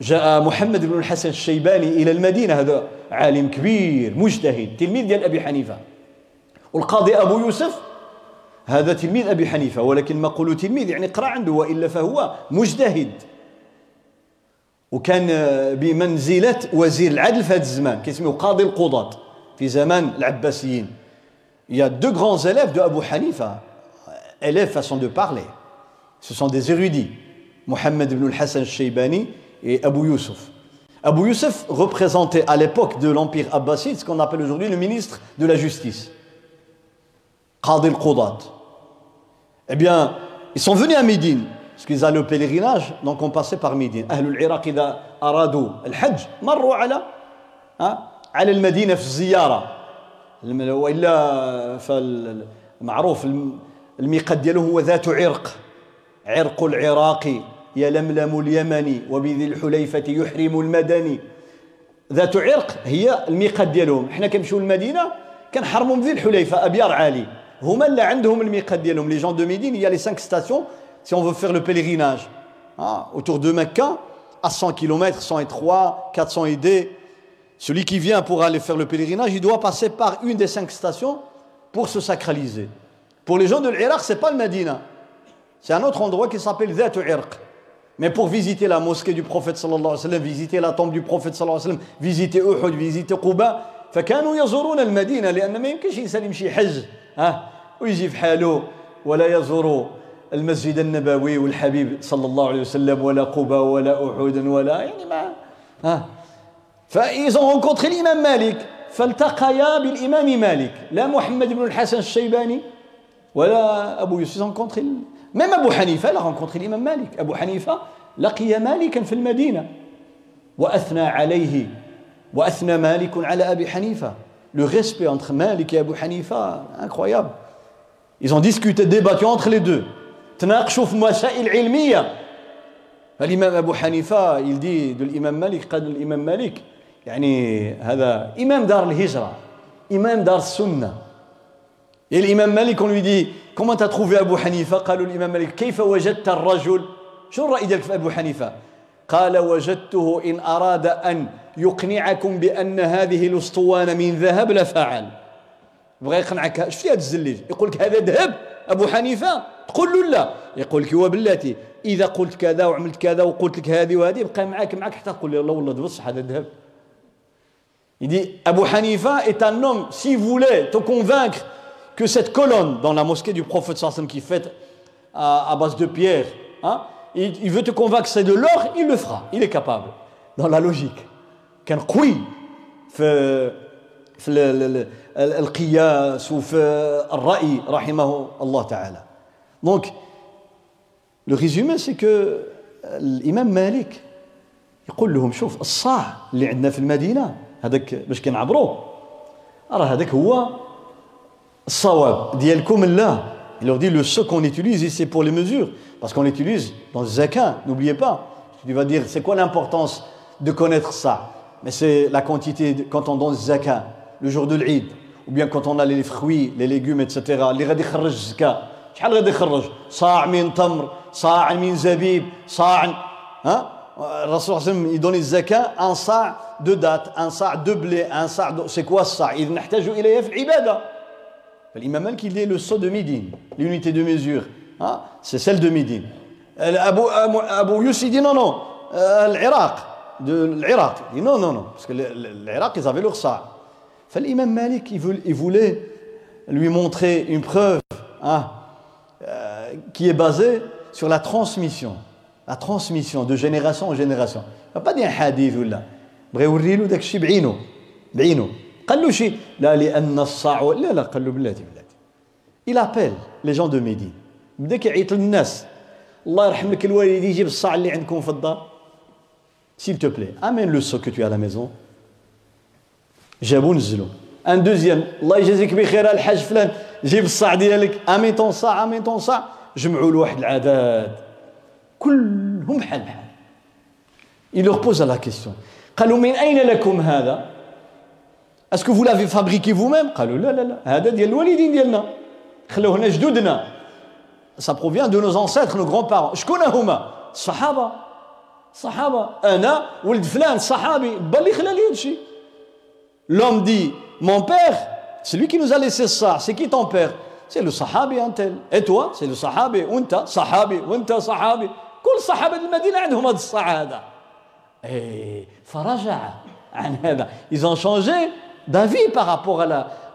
S1: جاء محمد بن الحسن الشيباني إلى المدينة هذا عالم كبير مجتهد تلميذ ديال ابي حنيفه والقاضي ابو يوسف هذا تلميذ أبي حنيفة ولكن ما قولوا تلميذ يعني قرأ عنده وإلا فهو مجتهد. وكان بمنزلة وزير العدل في هذا الزمان كيسميه قاضي القضاة في زمان العباسيين. y a deux grands élèves de أبو حنيفة élèves façon de parler ce sont des érudits محمد بن الحسن الشيباني وأبو يوسف أبو يوسف représentait à l'époque de l'Empire Abbasid ce qu'on appelle aujourd'hui le ministre de la justice. قاضي القضاة Eh bien, ils sont venus à Médine, parce qu'ils allaient au pèlerinage, donc on passait par Médine. أهل العراق إذا أرادوا الحج مروا على على المدينة في الزيارة والا فالمعروف الميقات ديالو هو ذات عرق عرق العراق يلملم اليمني وبذي الحليفة يحرم المدني ذات عرق هي الميقات ديالهم حنا كنمشيو للمدينة كنحرموا بذي الحليفة أبيار عالي Les gens de Médine, il y a les cinq stations si on veut faire le pèlerinage. Hein, autour de Mecca, à 100 km, 103, 400 et idées. Celui qui vient pour aller faire le pèlerinage, il doit passer par une des cinq stations pour se sacraliser. Pour les gens de l'Irak, ce n'est pas le Medina. C'est un autre endroit qui s'appelle Zat Irq. Mais pour visiter la mosquée du prophète sallallahu alayhi wa sallam, visiter la tombe du prophète sallallahu alayhi wa sallam, visiter Uhud, visiter Quba, فكانوا يزورون المدينة لأن ما يمكنش إنسان يمشي حج ها ويجي في حاله ولا يزور المسجد النبوي والحبيب صلى الله عليه وسلم ولا قبى ولا أحد ولا يعني ما ها. فإذا rencontré l'imam Malik فالتقيا بالإمام مالك لا محمد بن الحسن الشيباني ولا أبو يوسف rencontré même أبو حنيفة لا rencontré الإمام مالك أبو حنيفة لقي مالكا في المدينة وأثنى عليه. وأثنى مالك على أبي حنيفة. Le respect entre Malik et Abu Hanifa incroyable. Ils ont discuté débattu entre les deux. تناقشوا في مسائل علميه فالإمام أبو حنيفة il dit de l'imam Malik قال الإمام مالك يعني هذا إمام دار الهجرة إمام دار السنة Et l'imam Malik, on lui dit Comment t'as trouvé Abu Hanifa? قالوا الإمام مالك كيف وجدت الرجل شو الرأي ديالك في أبو حنيفة قال وجدته إن أراد أن يقنعكم بأن هذه الأسطوانة من ذهب لفعل بغى يقنعك شفتي هذا الزليج يقول لك هذا ذهب؟ أبو حنيفة؟ تقول له لا. يقول لك وبلاتي إذا قلت كذا وعملت كذا وقلت لك هذه وهذه بقى معاك معاك حتى تقول لا والله بص هذا ذهب يدي أبو حنيفة est un homme si voulait te convaincre que cette colonne dans la mosquée du prophète sallam qui fait à, à de pierre ها hein il, il veut te convaincre c'est de l'or il le fera. Il est capable. Dans la logique. كان قوي في في القياس وفي الرأي رحمه الله تعالى. Donc, le résumé c'est que l'imam Malik يقول لهم شوف الصاع اللي عندنا في المدينه هذاك باش كنعبروه راه هذاك هو الصواب ديالكم لا Il leur dit le ce qu'on utilise ici pour les mesures, parce qu'on l'utilise dans le zakat, n'oubliez pas. Tu vas dire, c'est quoi l'importance de connaître ça Mais c'est la quantité, de, quand on donne زكاة, le jour de ال عيد, ou bien quand on a les fruits, les légumes, etc. اللي غادي يخرج الزكاة شحال غادي يخرج؟ صاع من تمر، صاع من زبيب، صاع ها الرسول صلى الله عليه وسلم il donnait الزكاة un صاع de dattes un صاع de blé un صاع de c'est quoi الصاع إذا نحتاج إليه في العبادة فالإمام مالك il est le sceau de Médine l'unité de mesure hein? c'est celle de Médine أبو أبو يوسف dit non non العراق de العراق il dit non non non parce que l'Irak ils avaient leur صاع فالإمام مالك il voulait lui montrer une preuve hein, euh, qui est basée sur la transmission la transmission de génération en génération ما pas dire un hadith ولا بغى يوري له داك الشيء بعينه بعينه قال له شيء لا لان الصاع لا لا قال له بلاتي بلاتي il appelle les gens de Médine بدا كيعيط للناس الله يرحم لك الوالد يجيب الصاع اللي عندكم في الدار s'il te plaît amène le seau que tu as à la maison. جابوا نزلوا ان دوزيام الله يجازيك بخير الحاج فلان جيب الصاع ديالك امين طون صاع امين طون صاع جمعوا له واحد العدد كلهم بحال بحال il leur pose la question. قالوا من اين لكم هذا est-ce que vous l'avez fabriqué vous-mêmes قالوا لا لا لا هذا ديال الوالدين ديالنا خلوه هنا جدودنا ça provient de nos ancêtres nos grands-parents. شكون هما الصحابه الصحابه انا ولد فلان صحابي بالي خلى لي هادشي l'homme dit mon père c'est lui qui nous a laissé ça c'est qui ton père c'est le sahabi un tel et toi c'est le sahabi وانت صحابي وانت صحابي كل صحابه المدينه عندهم هذا الصاع هذا et فرجع عن هذا ils ont changé d'avis par rapport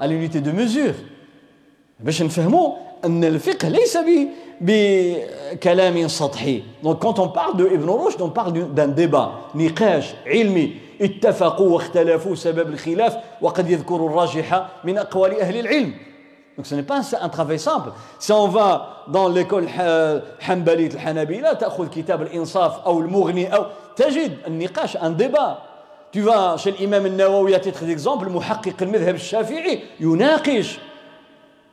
S1: à l'unité de mesure باش نفهموا أن الفقه ليس بكلام سطحي. Donc quand on parle de Ibn Rushd on parle d'un débat نقاش علمي اتفقوا واختلفوا سبب الخلاف وقد يذكر الراجح من أقوال أهل العلم. Donc ce n'est pas un travail simple. Si on va dans l'école حنبلية الحنابلة تأخذ كتاب الإنصاف أو المغني أو تجد النقاش un débat. Tu vas chez l'imam al-Nawawi à titre d'exemple, محقق المذهب الشافعي يناقش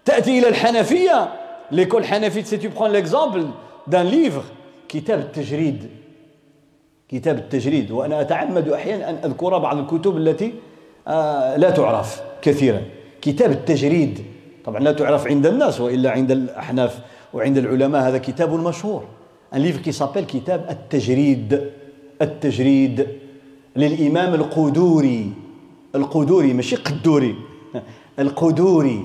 S1: تأتي إلى الحنفية. L'école حنفية si tu prends l'exemple d'un livre كتاب التجريد كتاب التجريد وأنا أتعمد أحيانا أن أذكر بعض الكتب التي لا تعرف كثيرا. كتاب التجريد طبعا لا تعرف عند الناس وإلا عند الأحناف وعند العلماء. هذا كتاب مشهور. Un livre qui s'appelle كتاب التجريد التجريد للإمام القدوري. القدوري ماشي قدوري. القدوري.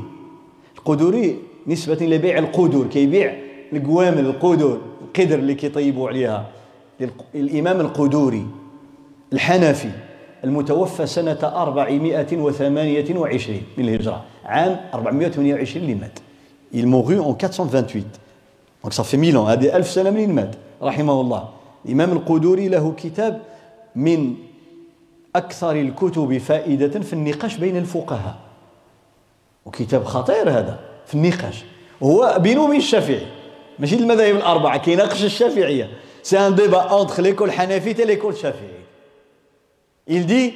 S1: القدوري نسبة لبيع القدور كيبيع القوامل القدور القدر اللي كيطيبوا عليها. الإمام القدوري الحنفي المتوفى سنة 428 من الهجرة عام 428 اللي مات. Il mourut en 428 donc ça fait 1000 ans هذه 1000 سنة منين مات رحمه الله الإمام القدوري له كتاب من أكثر الكتب فائدة في النقاش بين الفقهاء وكتاب خطير هذا في النقاش هو بينه وبين الشافعي ماشي المذاهب الأربعة كيناقش الشافعية سي ان ديبا اونتر ليكول حنفية et l'école شافعي il dit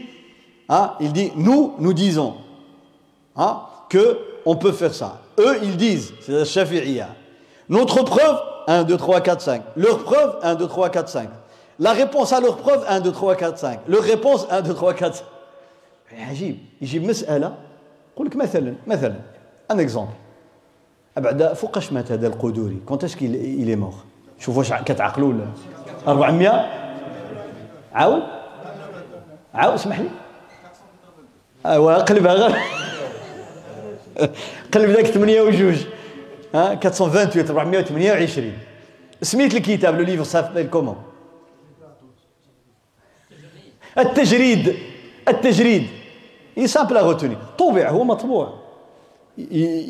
S1: hein, il dit nous nous disons hein, que on peut faire ça eux ils disent c'est la shafi'iyya notre preuve 1 2 3 4 5 leur preuve 1 2 3 4 5 La réponse à leur preuve 1, 2, 3, 4, 5 leur réponse 1, 2, 3, 4 عجيب يجيب مسألة يقول لك مثلا مثلا ان اكزومبل بعد فوقاش مات هذا القدوري. quand est-ce qu'il est mort شوف واش كتعقلوا ولا 400 عاود؟ عاود اسمح لي. ايوا قلبها غير. قلب ذاك 8 وجوج. ها 428 428 سميت الكتاب le livre s'appelle comment التجريد. التجريد. Il est simple à retenir. طبع هو مطبوع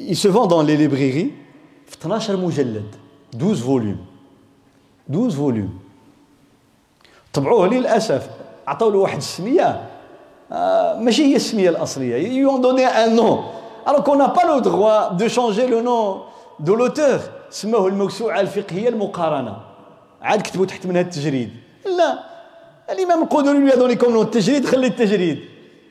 S1: il se vend dans les librairies. في 12 مجلد 12 volumes 12 volumes طبعوه للاسف عطاو له واحد السميه ماشي هي السميه الاصليه donné un nom. Alors qu'on n'a pas le droit de changer le nom de l'auteur. سموه الموسوعه الفقهيه المقارنه عاد كتبوا تحت منها التجريد لا الإمام القدري lui a donné comme التجريد خلي التجريد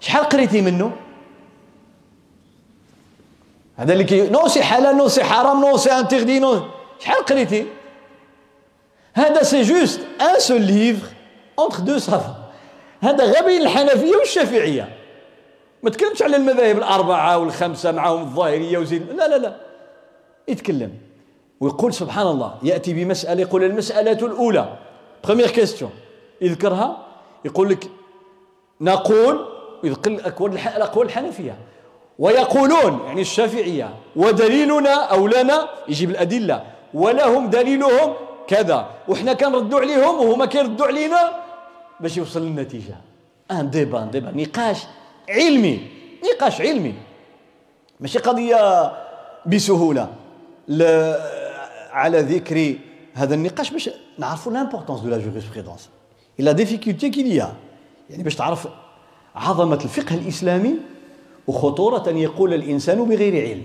S1: شحال قريتي منه؟ هذا اللي qui non c'est حلال non c'est حرام non c'est interdit non شحال قريتي؟ هذا c'est juste un seul livre entre deux ça va هذا غير بين الحنفية والشافعية. ما تكلمش على المذاهب الأربعة والخمسة معهم الظاهرية وزين لا لا لا. يتكلم ويقول سبحان الله يأتي بمسألة يقول المسألة الأولى. première question يذكرها؟ يقول لك نقول يذكر الأقوال الحنفية. ويقولون يعني الشافعية ودليلنا أو لنا يجيب الأدلة. ولهم دليلهم كذا. وحنا كنردوا عليهم وهما كيردوا علينا باش يوصل للنتيجة. un débat un débat. نقاش علمي نقاش علمي. ماشي قضية بسهولة. على ذكر هذا النقاش باش نعرفوا l'importance de la jurisprudence la difficulté qu'il y a يعني باش تعرف عظمة الفقه الإسلامي وخطورة أن يقول الإنسان بغير علم.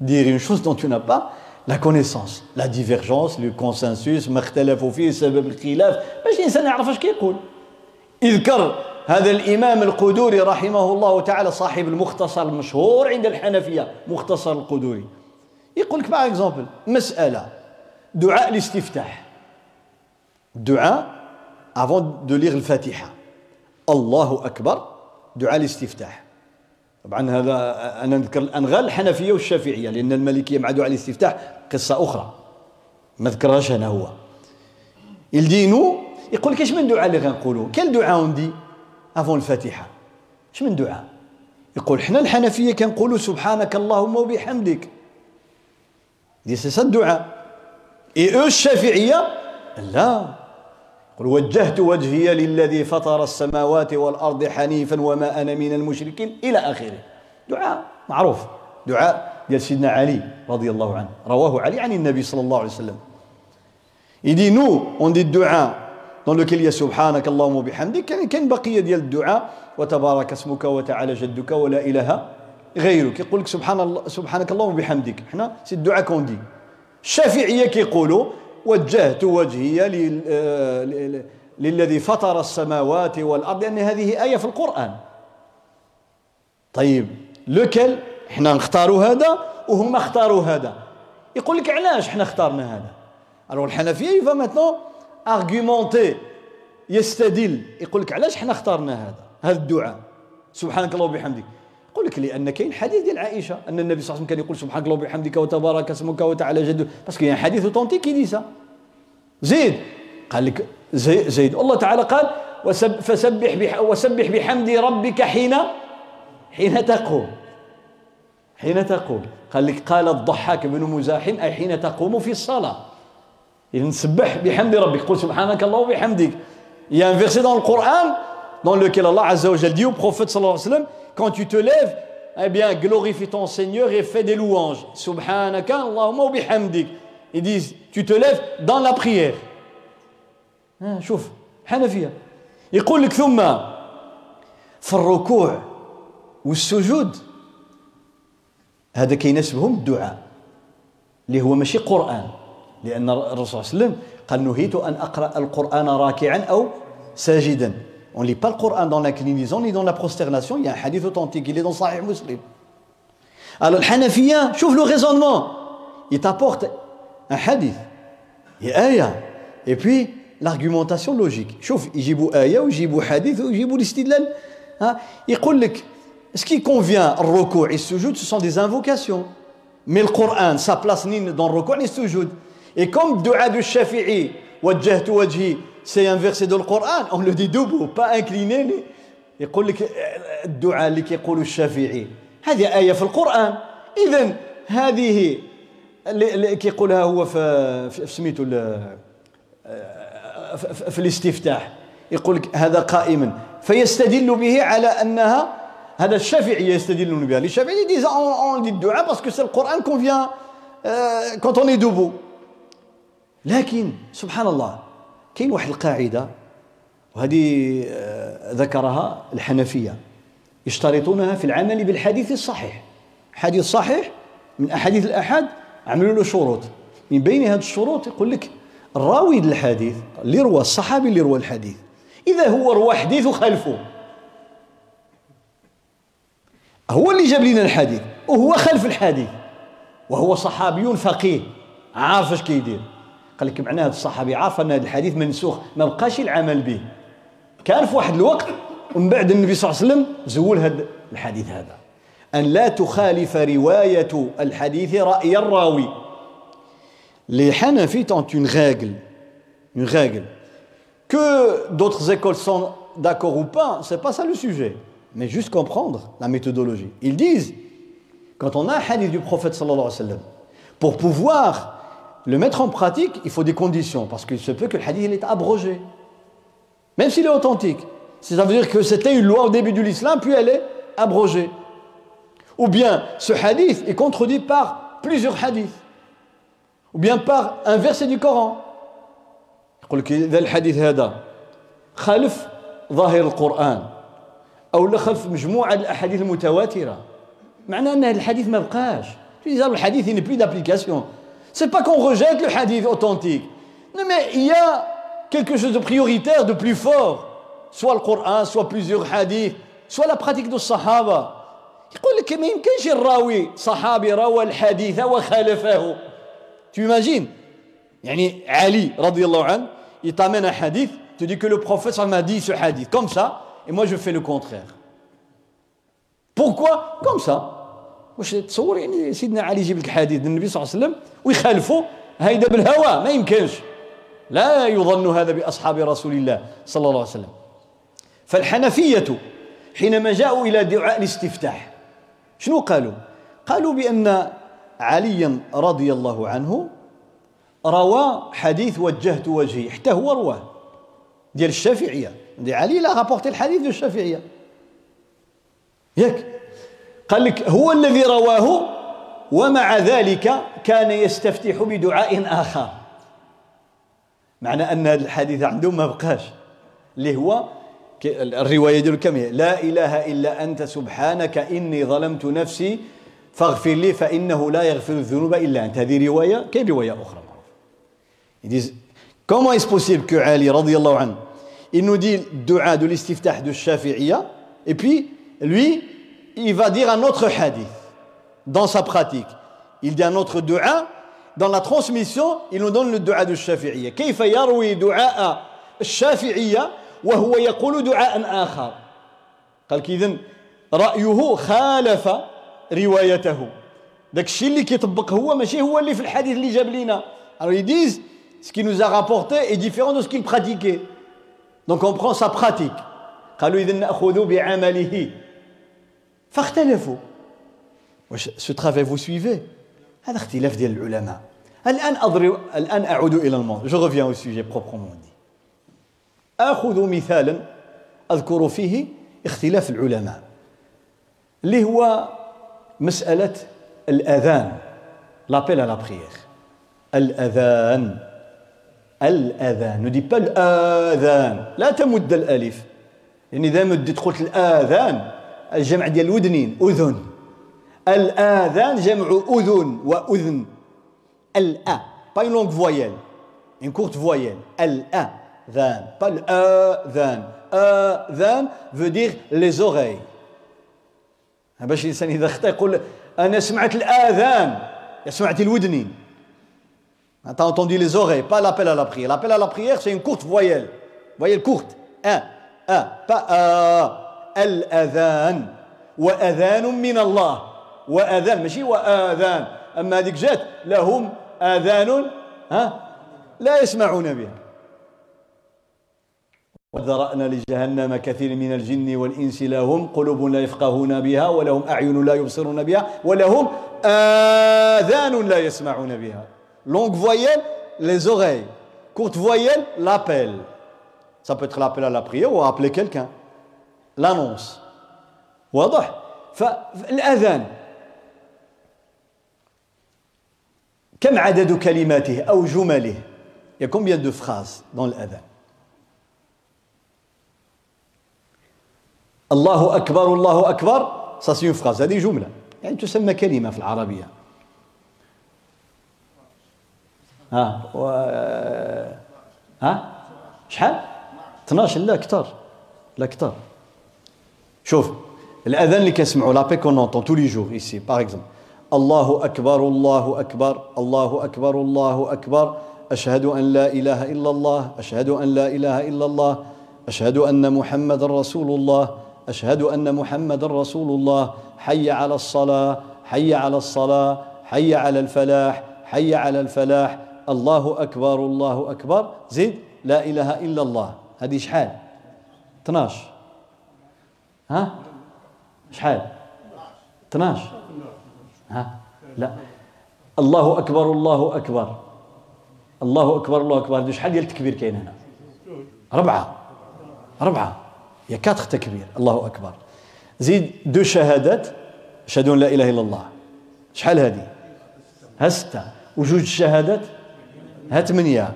S1: Dire une chose dont tu n'as pas la connaissance. La divergence le consensus ما اختلفوا فيه سبب الخلاف. باش الإنسان يعرف اش كيقول. اذكر هذا الإمام القدوري رحمه الله تعالى صاحب المختصر المشهور عند الحنفية مختصر القدوري. يقول لك باغ اكزومبل مسألة. دعاء الاستفتاح. دعاء avant de lire الفاتحة. الله أكبر دعاء الاستفتاح. طبعا هذا أنا نذكر الآن غير الحنفية والشافعية لأن المالكية مع دعاء الاستفتاح قصة أخرى. ما ذكرهاش أنا هو. الدين يقول لك اش من دعاء اللي غنقولوا كل دعاء ندي أفون الفاتحة. اش من دعاء؟ يقول حنا الحنفية كنقولوا سبحانك اللهم وبحمدك. دي سي الدعاء اي أو الشافعيه لا. قل وجهت وجهي للذي فطر السماوات والأرض حنيفا وما أنا من المشركين إلى آخره. دعاء معروف. دعاء ديال سيدنا علي رضي الله عنه. رواه علي عن النبي صلى الله عليه وسلم. Il dit nous, on dit dua dans lequel il y كان كان بقيه ديال الدعاء وتبارك اسمك وتعالى جدك ولا اله غيرك يقول لك سبحان الله سبحانك اللهم وبحمدك حنا c'est الدعاء qu'on dit الشافعيه كيقولوا وجهت وجهي للذي فطر السماوات والأرض لأن هذه آية في القرآن. طيب lequel حنا نختاروا هذا وهم اختاروا هذا. يقول لك علاش حنا اخترنا هذا؟ alors الحنفية il va maintenant argumenter يستدل. يقول لك علاش حنا اخترنا هذا هذا الدعاء. سبحانك اللهم وبحمدك. يقول لك لأن كاين حديث ديال عائشة أن النبي صلى الله عليه وسلم كان يقول سبحانك اللهم وبحمدك وتبارك اسمك وتعالى جدك. parce que كاين حديث authentique qui زيد. قال لك زيد, زيد. الله تعالى قال وسب فسبح بح وسبح بحمد ربك حين حين تقوم. حين تقوم. قال لك قال الضحاك بن مزاحم أي حين تقوم في الصلاة. اذا سبح بحمد ربك. قل سبحانك الله وبحمدك. y a un verset dans القران dans lequel الله عز وجل dit au prophète صلى الله عليه وسلم quand tu te lèves eh bien glorifie ton Seigneur et fais des louanges سبحانك اللهم وبحمدك ils disent tu te lèves dans la prière شوف حنفية يقول لك ثم في الركوع والسجود هذا كيناسبهم الدعاء اللي هو ماشي قرآن لأن الرسول صلى الله عليه وسلم قال نهيت أن أقرأ القرآن راكعا أو ساجدا On ne lit pas le Coran dans l'inclinaison ni dans la prosternation. Il y a un hadith authentique, il est dans Sahih Muslim. Alors, le Hanafiya, chauffe le raisonnement. Il t'apporte un hadith, et aya, et puis l'argumentation logique. Chauffe, il jibou aya, ou jibou hadith, ou jibou l'istidlal. Il dit ce qui convient, le recours et le sujoud, ce sont des invocations. Mais le Coran, sa place ni dans le recours ni le sujoud. Et comme dua du Shafi'i, wajjahtu wajhi, c'est un verset dans le Coran, on le dit debout, pas incliné. يقول لك الدعاء اللي كيقولوا الشافعي هذه آية في القرآن إذا هذه اللي كيقولها هو في سميتو في الاستفتاح. يقول لك هذا قائما فيستدل به على أنها هذا الشافعي يستدلون بها الشافعي disent on, on dit الدعاء qu'on vient euh, quand on est debout. لكن سبحان الله كاين واحد القاعدة وهذه ذكرها الحنفية. يشترطونها في العمل بالحديث الصحيح. حديث صحيح من أحاديث الأحد عملوا له شروط. من بين هذه الشروط يقول لك الراوي للحديث اللي روى الصحابي اللي روى الحديث. إذا هو روى حديث وخلفه هو اللي جاب لنا الحديث وهو خلف الحديث. وهو صحابي فقيه. عارف اش كيدير؟ قال لك معناه الصحابي عارف أن هذا الحديث منسوخ ما بقاش العمل به. كان في واحد الوقت ومن بعد النبي صلى الله عليه وسلم زول هذا الحديث هذا. أن لا تخالف رواية الحديث رأي الراوي Les Hanafis ont une règle, une règle. Que d'autres écoles sont d'accord ou pas, c'est pas ça le sujet. Mais juste comprendre la méthodologie. Ils disent, Quand on a un hadith du prophète sallallahu alayhi wa sallam, pour pouvoir le mettre en pratique, il faut des conditions, parce qu'il se peut que le hadith il est abrogé, même s'il est authentique. Ça veut dire que c'était une loi au début de l'islam, puis elle est abrogée. Ou bien ce hadith est contredit par plusieurs hadiths, ou bien par un verset du Coran. يقول لك إذا الحديث هذا خالف ظاهر القرآن أو خلف مجموعة الأحاديث المتواترة معناه أن الحديث ما بقاش le hadith il n'est plus d'application c'est pas qu'on rejette le hadith authentique non mais il y a quelque chose de prioritaire de plus fort soit le Coran soit plusieurs hadiths soit la pratique de Sahaba يقول لك ما يمكنش الراوي صحابي روى الحديث وخالفه imagines? يعني علي رضي الله عنه il t'amène un hadith tu dis que le prophète m'a dit ce hadith. Comme ça et moi je fais le contraire. Pourquoi? Comme ça. واش تصور يعني سيدنا علي يجيب لك حديث النبي صلى الله عليه وسلم ويخالفه هيدا بالهوى ما يمكنش لا يظن هذا باصحاب رسول الله صلى الله عليه وسلم فالحنفيه حينما جاءوا إلى دعاء الاستفتاح شنو قالوا؟ قالوا بأن عليا رضي الله عنه روى حديث وجهت وجهي حتى هو رواه ديال الشافعية. دي علي لا رابورتي الحديث ديال الشافعية. ياك؟ قال لك هو الذي رواه ومع ذلك كان يستفتح بدعاء آخر. معنى أن هذا الحديث عنده ما بقاش اللي هو الرواية ديالو هي لا إله إلا أنت سبحانك إني ظلمت نفسي فاغفر لي فإنه لا يغفر الذنوب إلا أنت هذه رواية كاين رواية أخرى disent comment est-ce possible que Ali radiallahu anhu il nous dit le dua de l'istiftah de Shafi'iyya et puis lui il va dire un autre hadith dans sa pratique. Il dit un autre dua. Dans la transmission, il nous donne le dua de Shafi'iyya. كيف يروي دعاء الشافعية وهو يقول دعاء آخر. قال كذا رأيه خالف روايته. داك الشيء اللي كيطبق هو ماشي هو اللي في الحديث اللي جاب لنا alors ils disent ce qu'il nous a rapporté est différent de ce qu'il pratiquait. Donc on prend sa pratique. قالوا إذا نأخذ بعمله. فاختلفوا. واش ce travail vous suivez هذا اختلاف ديال العلماء. الآن أضرب الآن أعود إلى الموضوع. Je reviens au sujet proprement dit. آخذ مثالا أذكر فيه اختلاف العلماء اللي هو مسألة الأذان à la prière. الأذان الأذان ne dis pas الآذان لا تمد الألف. يعني إذا مدت قلت الآذان الجمع ديال الودنين أذن. الأذان جمع أذن وأذن. الأ با une longue voyelle une courte voyelle. الأذان pas الأذان أذان veut dire les oreilles. باش الإنسان إذا خطأ يقول أنا سمعت الاذان سمعت الودنين T'as entendu les oreilles, pas l'appel à la prière. L'appel à la prière, c'est une courte voyelle. Voyelle courte. Un, un, pas un. الأذان وأذان من الله وأذان ماشي وآذان أما هذيك جات لهم آذان ها لا يسمعون بها وذرأنا لجهنم كثير من الجن والإنس لهم قلوب لا يفقهون بها ولهم أعين لا يبصرون بها ولهم آذان لا يسمعون بها. longue voyelle les oreilles courte voyelle l'appel ça peut être l'appel à la prière ou appeler quelqu'un l'annonce واضح فالاذان كم عدد كلماته أو جمله y a combien de phrases dans الاذان الله أكبر الله أكبر. Une phrase. هذه جملة. يعني تسمى كلمة في العربية. ها و... ها؟ شحال؟ 12 لا أكثر. لا أكثر. شوف الأذان اللي كنسمعوا l'appel qu'on entend tous les jours ici par exemple الله أكبر الله أكبر الله أكبر الله أكبر. أشهد أن لا إله إلا الله أشهد أن لا إله إلا الله أشهد أن محمد رسول الله. أشهد أن محمد رسول الله حي على الصلاة حي على الصلاة حي على الفلاح حي على الفلاح. الله أكبر الله أكبر. زيد لا إله إلا الله. هذه شحال 12 ها؟ شحال 12 ها؟ لا. الله أكبر الله أكبر. الله أكبر الله أكبر. شحال ديال التكبير كاين هنا. يا كاتخ تكبير الله اكبر زيد دو شهادات اشهد ان لا اله الا الله شحال هذه ها سته وجوج الشهادات ها ثمانيه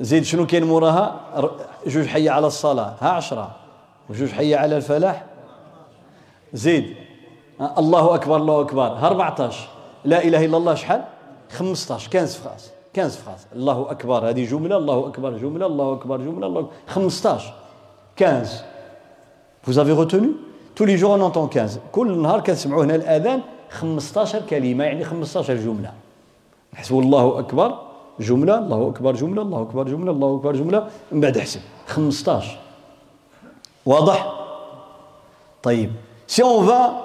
S1: زيد شنو كاين موراها جوج حي على الصلاه ها عشرة وجوج حي على الفلاح زيد الله اكبر الله اكبر ها 14 لا اله الا الله شحال 15 15 فراس 15 فراس الله اكبر هذه جمله الله اكبر جمله الله اكبر جمله الله أكبر 15 15 Vous avez retenu Tous les jours on entend 15 كل نهار كنسمعوا هنا الاذان 15 كلمه يعني 15 جمله نحسبوا الله اكبر جمله الله اكبر جمله الله اكبر جمله الله اكبر جمله من بعد احسب 15 واضح طيب si on va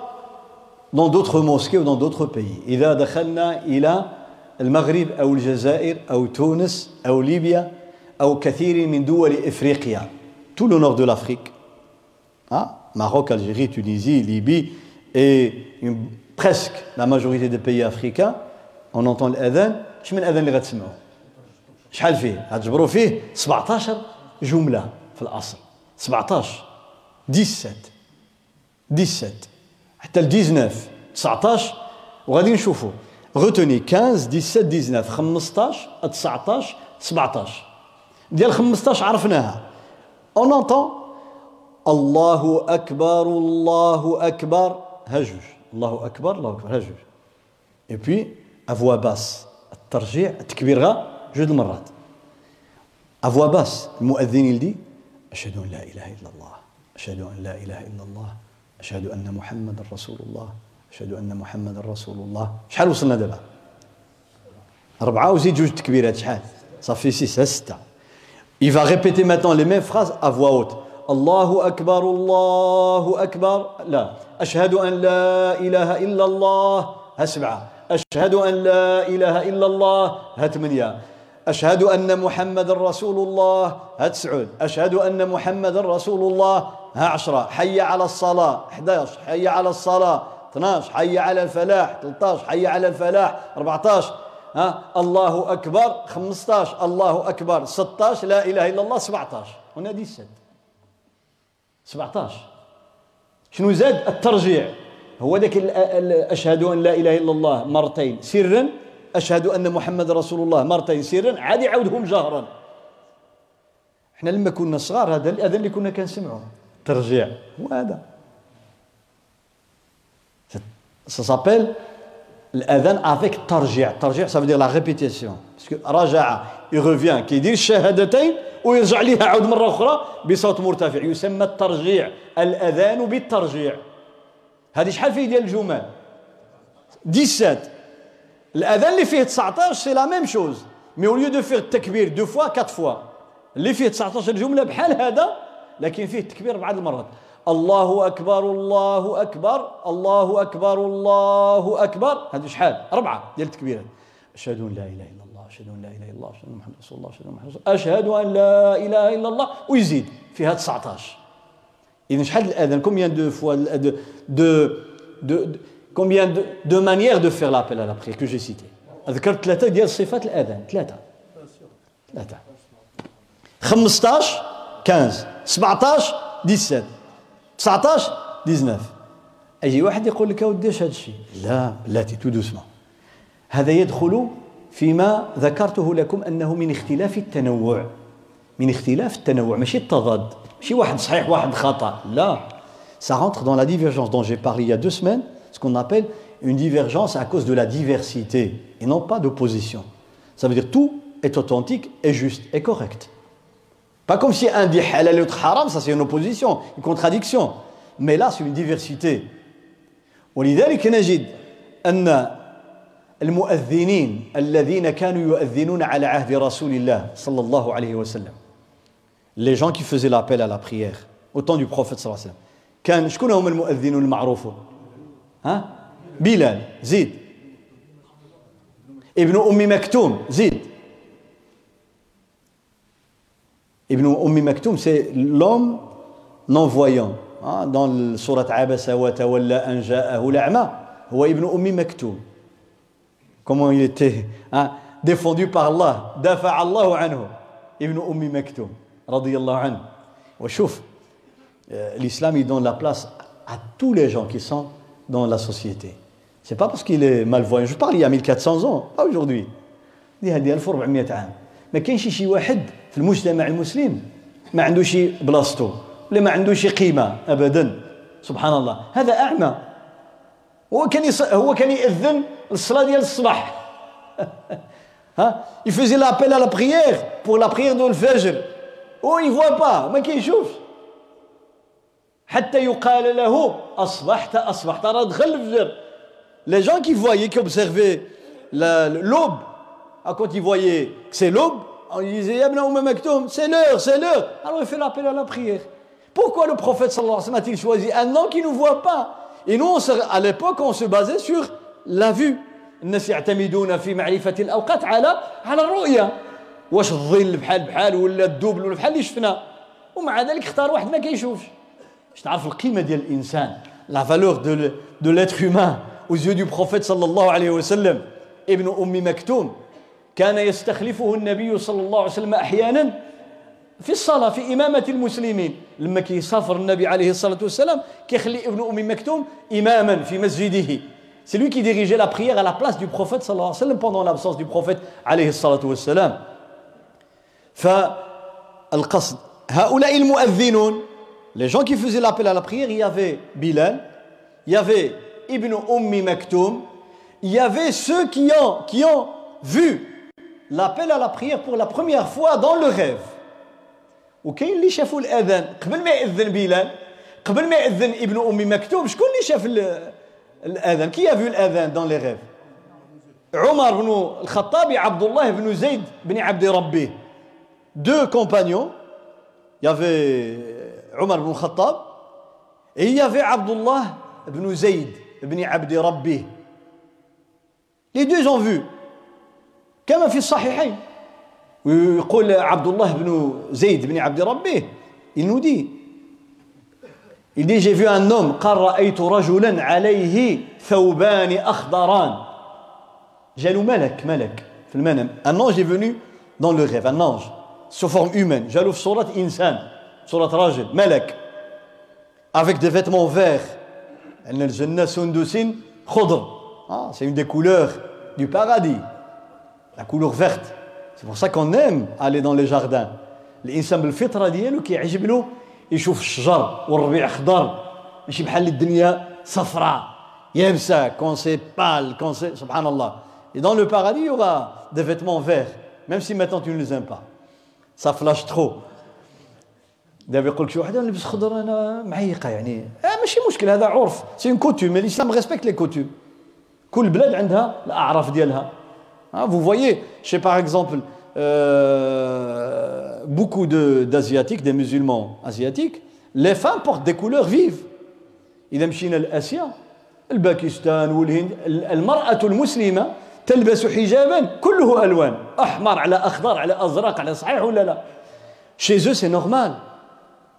S1: dans d'autres mosquées ou dans d'autres إذا دخلنا إلى المغرب أو الجزائر أو تونس أو ليبيا أو كثير من دول إفريقيا tout le nord de l'Afrique hein? Maroc, Algérie, Tunisie, Libye et une, presque la majorité des pays africains on entend الأذان اش من الأذان اللي غتسمعوا شحال فيه غتجبروا فيه 17 جملة في الأصل 17 17 17 حتى ل 19 19 وغادي نشوفوا retenez 15 17 19 15 19 17 ديال 15 عرفناها on entend الله اكبر الله اكبر ها جوج الله اكبر الله اكبر ها جوج اي بي افوا باس الترجيع التكبير جوج المرات à voix basse المؤذن il dit اشهد ان لا اله الا الله اشهد ان لا اله الا الله أشهد أن محمد رسول الله أشهد أن محمد رسول الله شحال وصلنا دابا أربعة وزيد جوج تكبيرات شحال صافي six ستة Il va répéter maintenant les mêmes phrases à voix haute. الله أكبر الله أكبر. لا أشهد أن لا إله إلا الله. ها سبعة أشهد أن لا إله إلا الله. ها ثمانية أشهد أن محمد رسول الله. ها تسعود أشهد أن محمد رسول الله. ها عشرة. حي على الصلاة. 11 حي على الصلاة. 12 حي على الفلاح. 13 حي على الفلاح. 14 ها الله أكبر. 15 الله أكبر. 16 لا إله إلا الله. 17 هنا دي السد 17 شنو زاد؟ الترجيع. هو ذاك أشهد أن لا إله إلا الله مرتين. سرا أشهد أن محمد رسول الله مرتين سرا عاد يعاودهم جهرا. إحنا لما كنا صغار هذا الأذان اللي كنا كنسمعه ترجيع. هو هذا. S'appelle الأذان افيك الترجيع الترجيع dire la répétition. Parce que رجع يرفيان كيدير الشهادتين ويرجع ليها عود مره أخرى بصوت مرتفع يسمى الترجيع الاذان بالترجيع هذه شحال فيه ديال الجمل 17 الاذان اللي فيه 19 c'est la même chose mais au lieu de faire التكبير deux fois quatre fois اللي فيه 19 جمله بحال هذا لكن فيه التكبير بعض المرات الله اكبر الله اكبر الله اكبر الله اكبر هذا شحال اربعه ديال التكبيرات اشهد ان لا اله الا أشهد أن لا إله إلا الله أشهد أن محمد رسول الله أشهد أن محمد رسول الله أشهد أن لا إله إلا الله ويزيد فيها 19 اذا شحال الاذان combien de fois de de de de manières de faire l'appel à la prière que j'ai cité. ذكرت ثلاثة ديال صفات الأذان ثلاثة. ثلاثة. 15 15 17 17 19 19 أي واحد يقول لك اودي اش هذا الشيء؟ لا بلاتي تو دوسمون. هذا يدخل فيما ذكرته لكم انه من اختلاف التنوع من اختلاف التنوع ماشي التضاد ماشي واحد صحيح واحد خطا لا ça rentre dans la divergence dont j'ai parlé il y a deux semaines ce qu'on appelle une divergence à cause de la diversité et non pas d'opposition ça veut dire tout est authentique et juste et correct Pas comme si un dit halal et l'autre haram, ça c'est une opposition, une contradiction. Mais là, c'est une diversité. ولذلك نجد أن المؤذنين الذين كانوا يؤذنون على عهد رسول الله صلى الله عليه وسلم. Les gens qui faisaient l'appel à la prière au temps du prophète صلى الله عليه وسلم. كان شكون هما المؤذنون المعروفون؟ ها؟ بلال زيد. ابن أم مكتوم زيد. ابن أم مكتوم سي لوم نون فويون dans le sourate عبس وتولى أن جاءه الأعمى. هو ابن أم مكتوم. Comment il était hein, défendu par Allah الله عنه ابن أم مكتوم رضي الله عنه وشوف l'islam il donne la place à tous les gens qui sont dans la société c'est pas parce qu'il est malvoyant je parle il y a 1400 ans pas aujourd'hui دي هذه 1400 عام ما كاينش شي واحد في المجتمع المسلم ما عندوش بلاصتو ولا ما عندوش قيمه ابدا سبحان الله هذا اعمى هو كان. هو كان ياذن الصلاه ديال الصباح ها il faisait l'appel à la prière pour la prière de الفجر هو il voit pas ما كيشوفش حتى يقال له اصبحت اصبحت راه دخل الفجر les gens qui voyaient qui observaient l'aube quand ils voyaient que c'est l'aube on disait Yabna Oumma Maktoum, c'est l'heure, c'est l'heure. Alors il fait l'appel à la prière. Pourquoi le prophète sallallahu alayhi wa sallam a-t-il choisi un nom qui ne voit pas Et nous, on se, à l'époque, on se basait sur La vue. الناس يعتمدون في معرفة الأوقات على على الرؤية. واش الظل بحال بحال ولا الدبل ولا بحال اللي شفنا. ومع ذلك اختار واحد ما كيشوفش. باش تعرف القيمة ديال الإنسان. la valeur de de l'être humain aux yeux du prophète صلى الله عليه وسلم ابن أم مكتوم كان يستخلفه النبي صلى الله عليه وسلم أحيانا في الصلاة في إمامة المسلمين. لما كيسافر النبي عليه الصلاة والسلام كيخلي ابن ام مكتوم إماما في مسجده. C'est lui qui dirigeait la prière à la place du prophète صلى الله عليه وسلم pendant l'absence du prophète عليه الصلاة والسلام. فالقصد هؤلاء المؤذنون les gens qui faisaient l'appel à la prière il y avait Bilal il y avait Ibn Ummi Maktoum il y avait ceux qui ont, qui ont vu l'appel à la prière pour la première fois dans le rêve وكاين اللي شافوا الاذان قبل ما ياذن بلال قبل ما ياذن ابن ام مكتوب شكون اللي شاف الأذان. كي vu الأذان dans les rêves عمر بن الخطاب عبد الله بن زيد بن عبد ربه il y avait عمر بن الخطاب y avait عبد الله بن زيد بن عبد ربه les deux ont vu. كما في الصحيحين ويقول عبد الله بن زيد بن عبد ربه il nous dit Il dit, j'ai vu un homme, Jalou malak, malak, un ange est venu dans le rêve, un ange, sous forme humaine. Jalou surat insan, surat rajul, malak, avec des vêtements verts. Ah, c'est une des couleurs du paradis, la couleur verte. C'est pour ça qu'on aime aller dans les jardins. L'insan bil-fitra eh, qui يشوف الشجر والربيع خضر ماشي بحال الدنيا صفراء. يابسه كون سي بال كون سي سبحان الله. Et dans le paradis il y aura des vêtements verts même si maintenant tu ne les aimes دابا يقول لك شي واحد نلبس خضر أنا معيقه يعني آه ماشي مشكل هذا عرف c'est une coutume الاسلام respecte les coutumes كل بلاد عندها الاعراف ديالها Hein, vous voyez, chez par exemple euh, beaucoup d'Asiatiques, des musulmans asiatiques, les femmes portent des couleurs vives. إذا مشينا لآسيا الباكستان والهند المرأة المسلمة تلبس حجابا كله ألوان أحمر على أخضر على أزرق على صحيح ولا لا Chez eux c'est normal.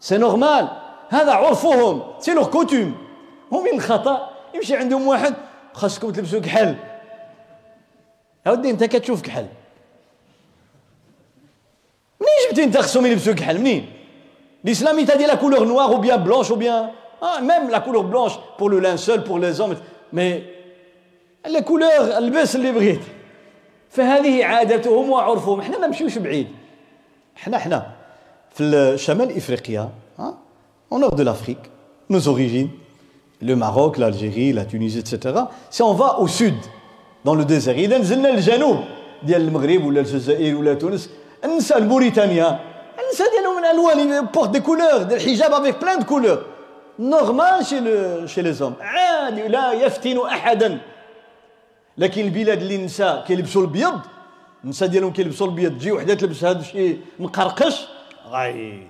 S1: C'est normal. هذا عرفهم c'est leur coutume. ومن الخطأ يمشي عندهم واحد خاصكم تلبسوا كحل اودي انت كتشوف كحل منين جبتي انت خصهم يلبسوا كحل منين l'islam il t'a dit la couleur noire ou bien blanche ou bien ah, même la couleur blanche pour le linceul pour les hommes mais la couleur البس اللي بغيت فهذه عادتهم وعرفهم احنا ما نمشيوش بعيد احنا احنا في شمال افريقيا au nord de l'Afrique nos origines le Maroc l'Algérie la Tunisie etc si on va au sud dans le désert اذا نزلنا للجنوب ديال المغرب ولا الجزائر ولا تونس ننسى موريتانيا النسا ديالهم من الوان portent des couleurs ديال الحجاب avec plein de couleurs normal chez chez les hommes عادي لا يفتن احدا. لكن البلاد اللي النسا كيلبسوا الابيض النساء ديالهم كيلبسوا الابيض تجي وحدة تلبس هذا الشيء مقرقش. غاي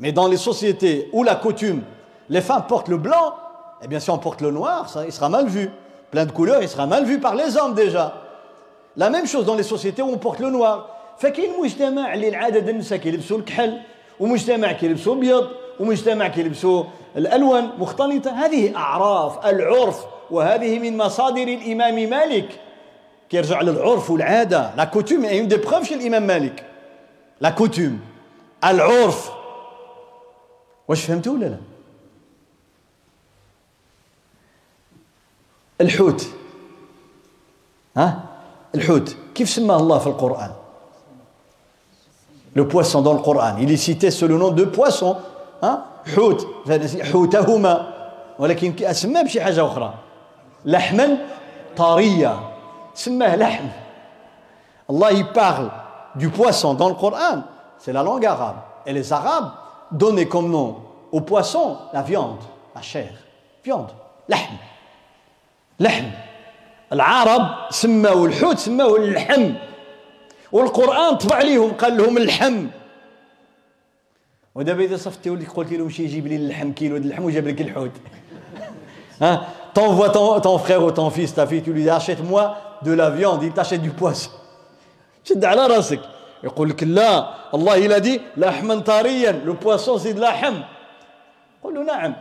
S1: Mais dans les sociétés où la coutume, les femmes portent le blanc, eh bien si on porte le noir, ça, il sera mal vu. plein de couleurs, il sera mal vu par les hommes déjà. La même chose dans les sociétés où on porte le noir. فكاين مجتمع اللي العاده ديال النساء كيلبسوا الكحل ومجتمع كيلبسوا ابيض ومجتمع كيلبسوا الألوان مختلطة. هذه أعراف العرف وهذه من مصادر الإمام مالك. كيرجع للعرف والعادة. la coutume une des preuves chez الامام مالك la coutume العرف. واش فهمتوا ولا لا؟ الحوت. ها؟ الحوت. كيف سماه الله في القرآن لو بواسون دون القرآن il est cité sous le nom de poisson ها حوت حوتهما ولكن سماه بشي حاجة أخرى لحما طريا سماه لحم الله il parle du poisson dans le Coran c'est la langue arabe et les arabes donnaient comme nom au poisson la viande la chair viande لحم لحم العرب سماو الحوت سماوه اللحم والقرآن طبع عليهم قال لهم اللحم. ودابا إذا صفتي وليك قلت له مشي يجيب لي اللحم كيلو د اللحم وجاب لك الحوت. ها؟ T'envoies ton, ton frère ou ton fils ta fille tu lui dis achète-moi de la viande il t'achète du شد على راسك يقول لك لا الله الا دي لحما طريا لو بواسون سي لحم قل له نعم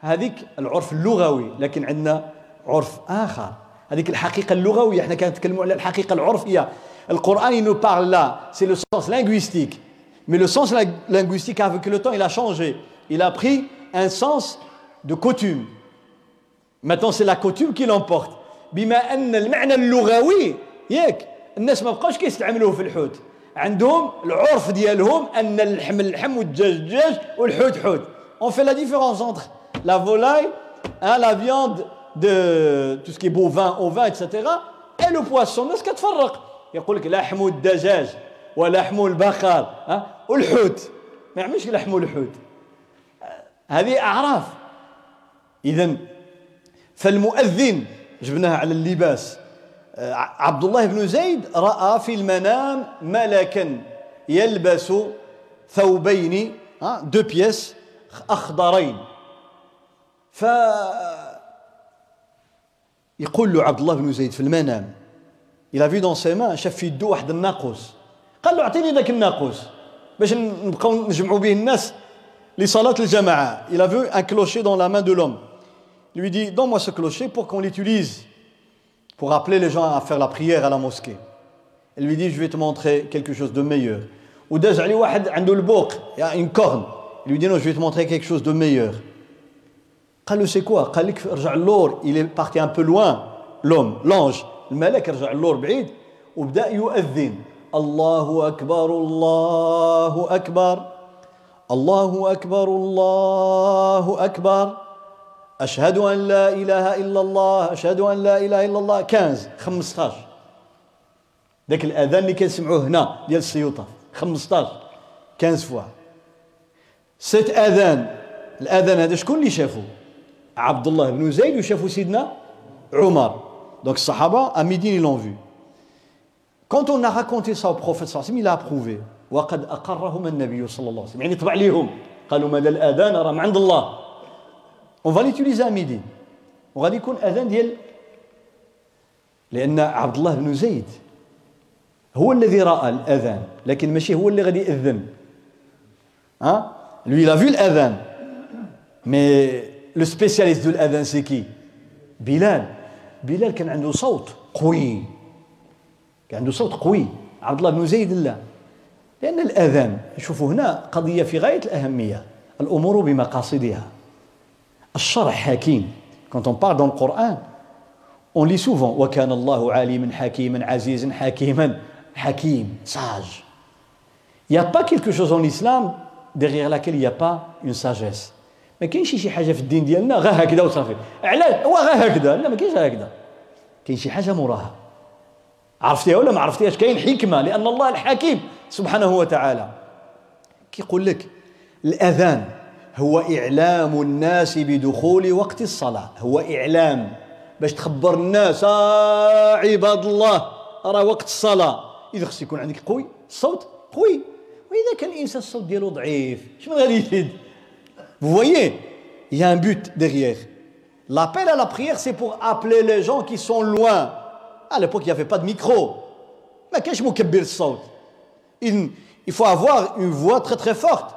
S1: هذيك العرف اللغوي لكن عندنا عرف اخر هذيك الحقيقة اللغويه إحنا كنتكلموا على الحقيقة العرفيه القران il nous parle là c'est le sens linguistique mais le sens linguistique avec le temps il a changé il a pris un sens de coutume maintenant c'est la coutume qui l'emporte بما ان المعنى اللغوي ياك الناس ما بقاوش كيستعملوه في الحوت عندهم العرف ديالهم ان اللحم اللحم والدجاج الدجاج والحوت حوت on fait la différence entre la volaille hein, la viande de tout ce qui est bovin, ovin, etc. Et le poisson, الناس كتفرق يقول لك لحم الدجاج ولحم البقر ها؟ والحوت ما يعملش لحم الحوت. هذه أعراف. اذا فالمؤذن جبناها على اللباس عبد الله بن زيد رأى في المنام ملكا يلبس ثوبين deux pièces أخضرين. ف يقول له عبد الله بن زيد في المنام الى في دون سي مان شاف في يدو واحد الناقوس قال له اعطيني ذاك الناقوس باش نبقاو نجمعوا به الناس لصلاة الجماعة il a vu un clocher dans la main de l'homme il lui dit donne-moi ce clocher pour qu'on l'utilise pour appeler les gens à faire la prière à la mosquée il lui dit je vais te montrer quelque chose de meilleur وداز عليه واحد عنده البوق يعني une corne il lui dit non je vais te montrer quelque chose de meilleur قال له سي كوا قال لك رجع اللور il est parti un peu loin l'homme l'ange الملك رجع اللور بعيد وبدأ يؤذن. الله أكبر الله أكبر الله أكبر الله أكبر. أشهد أن لا إله إلا الله أشهد أن لا إله إلا الله. 15 15 ذاك الأذان اللي كنسمعوه هنا ديال السيوطة 15 15 فوا. ست أذان. الأذان هذا شكون اللي شافوه عبد الله بن زيد وشافوا سيدنا عمر. Donc الصحابه à midi ils l'ont vu. Quand on a raconté ça au prophète وسلم il a approuvé. وقد اقرهم النبي صلى الله عليه وسلم يعني طبع قالوا ماذا الاذان راه عند الله on va l'utiliser à midi. وغادي يكون اذان ديال لأن عبد الله بن زيد هو الذي راى الاذان لكن ماشي هو اللي غادي ياذن ها lui il a vu الاذان mais le spécialiste de الاذان c'est qui بلال بلال كان عنده صوت قوي. كان عنده صوت قوي. عبد الله بن زيد لا. لأن الأذان شوفوا هنا قضية في غاية الأهمية الأمور بمقاصدها. الشرع حكيم quand on parle dans le Coran on lit souvent وكان الله عالما حكيما عزيزا حكيما. حكيم sage il n'y a pas quelque chose en islam derrière laquelle il n'y a pas une sagesse. ما كاينش شي حاجة في الدين ديالنا غير هكذا وصافي. علاش؟ هو غير هكذا. لا ما كاينش هكذا. كاين شي حاجة موراها. عرفتيها ولا ما عرفتيهاش؟ كاين حكمة لأن الله الحكيم سبحانه وتعالى كيقول لك الأذان هو إعلام الناس بدخول وقت الصلاة. هو إعلام باش تخبر الناس آه عباد الله راه وقت الصلاة. إذا خص يكون عندك قوي الصوت قوي. وإذا كان الإنسان الصوت ديالو ضعيف شنو غادي يفيد؟ Vous voyez, il y a un but derrière. L'appel à la prière, c'est pour appeler les gens qui sont loin. À l'époque, il n'y avait pas de micro. Mais qu'est-ce que il, il faut avoir une voix très très forte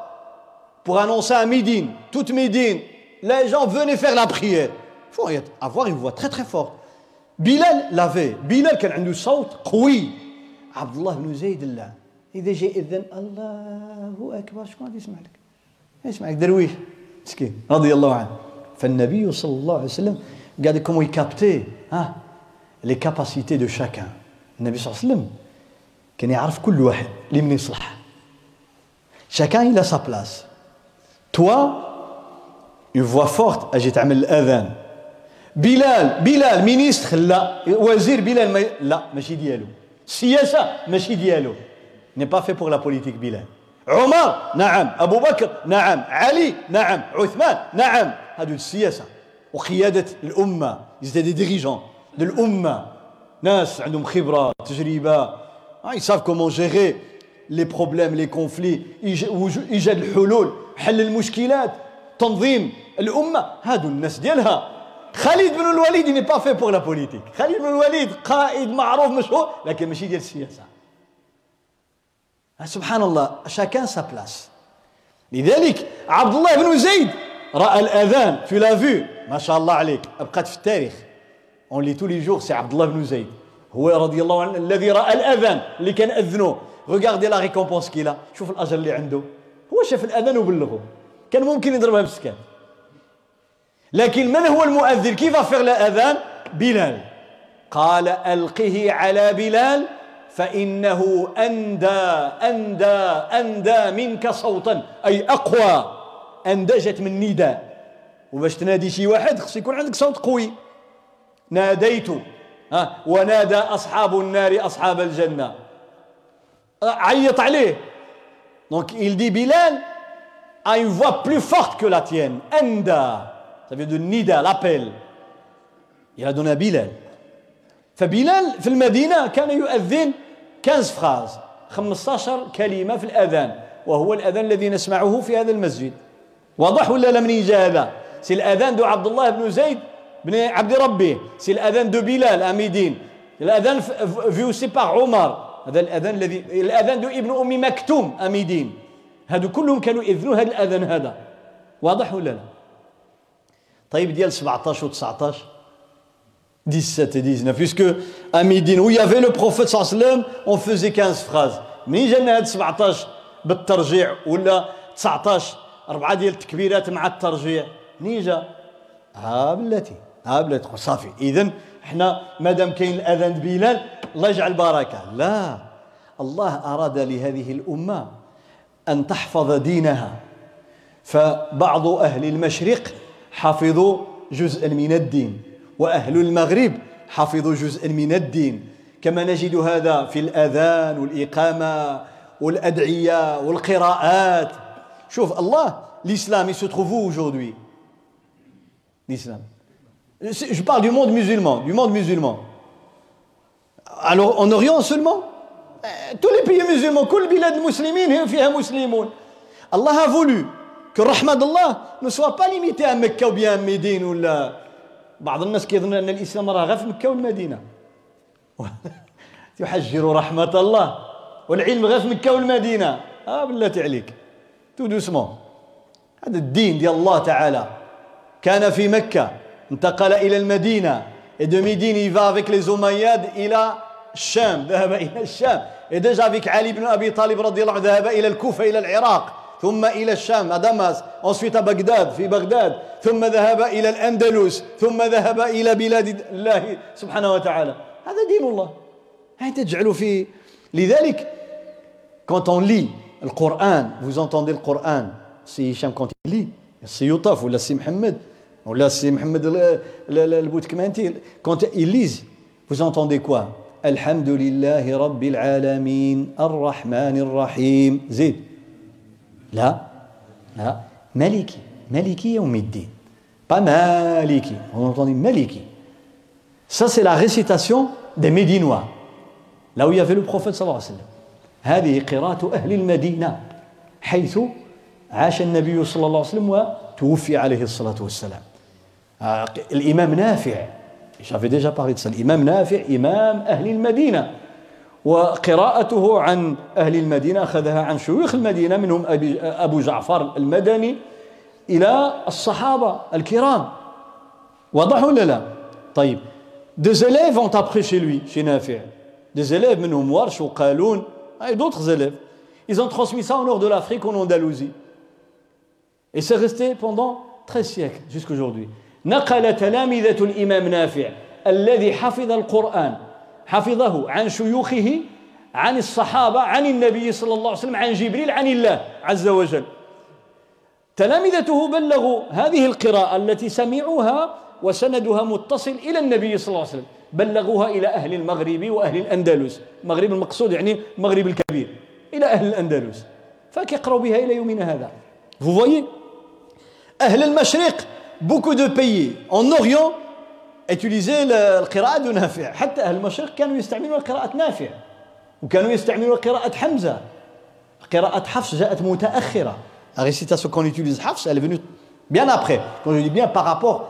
S1: pour annoncer à Médine, toute Médine, les gens venaient faire la prière. Il faut avoir une voix très très forte. بلال لافي بلال كان عنده صوت قوي عبد الله بن زيد لا اذا جاء اذن الله اكبر شكون غادي يسمع لك يسمع لك درويش مسكين رضي الله عنه فالنبي صلى الله عليه وسلم قال comment il captait ها les capacités de chacun النبي صلى الله عليه وسلم كان يعرف كل واحد اللي من يصلح chacun il a sa place toi une voix forte أجي تعمل الاذان بلال بلال ministre لا وزير بلال ما لا ماشي ديالو السياسة ماشي ديالو n'est pas fait pour la politique بلال عمر نعم. أبو بكر نعم. علي نعم. عثمان نعم. هذه السياسة وقيادة الأمة زيد des dirigeants الامه ناس عندهم خبرة تجربة. ils savent comment gérer les problèmes les conflits إيجاد الحلول حل المشكلات تنظيم الأمة. هادو الناس ديالها. خالد بن الوليد n'est pas fait pour la politique خالد بن الوليد قائد معروف مشهور لكن ماشي ديال السياسة. سبحان الله chacun sa place لذلك عبد الله بن زيد رأى الأذان في لافو ما شاء الله عليك ابقات في التاريخ. on lit tous les jours c'est عبد الله بن زيد. هو رضي الله عنه الذي رأى الأذان اللي كان اذنوه regardez la récompense qu'il a شوف الأجر اللي عنده. هو شاف الأذان وبلغه. كان ممكن يضربها بالسكان لكن من هو المؤذن؟ qui va faire الاذان بلال. قال ألقه على بلال. فإنه أندى أندى أندى منك صوتا. أي أقوى اندجت من نداء. وباش تنادي شي واحد خص يكون عندك صوت قوي. ناديت. ها ونادى أصحاب النار أصحاب الجنة. عيط عليه. donc il dit Bilal a une voix plus forte que la tienne. أندى ça vient de nida l'appel. Il a donné à Bilal. فبلال في المدينة كان يؤذن 15 phrases 15 كلمة في الأذان وهو الأذان الذي نسمعه في هذا المسجد. واضح ولا لا منين جاء هذا؟ c'est الأذان de عبد الله بن زيد بن عبد ربه c'est الأذان de بلال à Médine الأذان vu aussi par عمر هذا الأذان الذي الأذان de ابن أم مكتوم à Médine. هادو كلهم كانوا يأذنوا هذا الأذان هذا. واضح ولا لا؟ طيب ديال 17 و 19 17 et 19 puisque à Médine où il y avait le prophète وسلم on faisait 15 phrases. منين جانا هاد 17 بالترجيع ولا 19 أربعة ديال التكبيرات مع الترجيع. منين جا ها بلاتي ها بلاتي صافي إذا إحنا مادام كاين الأذان بلال الله يجعل بركة لا. الله أراد لهذه الأمة أن تحفظ دينها. فبعض أهل المشرق حفظوا جزءا من الدين. وأهل المغرب حفظوا جزءا من الدين كما نجد هذا في الأذان والإقامة والأدعية والقراءات شوف الله l'islam il se trouve où aujourd'hui l'islam je parle du monde musulman du monde musulman alors en Orient seulement tous les pays musulmans كل بلاد المسلمين فيها مسلمون Allah a voulu que الرحمة الله ne soit pas limité à Mecca ou bien à Médine ولا بعض الناس كيظن أن الإسلام راه غير في مكة والمدينة. تحجر رحمة الله. والعلم غير في مكة والمدينة. آه بلاتي عليك. تو دوسمون. هذا الدين ديال الله تعالى. كان في مكة. انتقل إلى المدينة. Et de Médine il va avec les إلى الشام. ذهب إلى الشام. Et déjà avec Ali ibn Abi Talib رضي الله عنه ذهب إلى الكوفة إلى العراق. ثم إلى الشام à Damas ensuite à Bagdad في بغداد ثم ذهب إلى الأندلس ثم ذهب إلى بلاد الله سبحانه وتعالى. هذا دين الله. هل تجعل في. لذلك quand on lit le Coran vous entendez le Coran. سي هشام quand il lit سي يطاف ولا سي محمد ولا سي محمد البوتكمانتي quand il lise vous entendez quoi? الحمد لله رب العالمين الرحمن الرحيم زيد لا. لا. مالكي. مالكي يوم الدين. Entend مالكي. Ça c'est la récitation des Médinois. Là où il y avait le prophète صلى الله عليه وسلم هذه قراءة أهل المدينة حيث عاش النبي صلى الله عليه وسلم وتوفي عليه الصلاة والسلام الإمام نافع j'avais déjà parlé de ça. نافع إمام أهل المدينة وقراءته عن أهل المدينة أخذها عن شيوخ المدينة منهم أبو جعفر المدني إلى الصحابة الكرام واضح ولا لا طيب Des élèves ont appris chez lui, chez Nafi'. Des élèves, منهم Warsh ou Qaloun, et d'autres élèves. Ils ont transmis ça au nord de l'Afrique, en Andalousie. Et c'est resté pendant 13 siècles, jusqu'à aujourd'hui. نقل تلامذة الإمام نافع الذي حفظ القرآن حفظه عن شيوخه عن الصحابة عن النبي صلى الله عليه وسلم عن جبريل عن الله عز وجل. تلامذته بلغوا هذه القراءة التي سمعوها وسندها متصل إلى النبي صلى الله عليه وسلم. بلغوها إلى أهل المغرب وأهل الأندلس. المغرب المقصود يعني المغرب الكبير. إلى أهل الأندلس. فكيقرأوا بها إلى يومنا هذا. Vous voyez أهل المشرق beaucoup de pays en Orient utilisaient القراءة de نافع حتى أهل المشرق كانوا يستعملون قراءة نافع وكانوا يستعملون قراءة حمزة قراءة حفص جاءت متأخرة La récitation qu'on utilise Hafs, elle est venue bien après. Quand je dis bien par rapport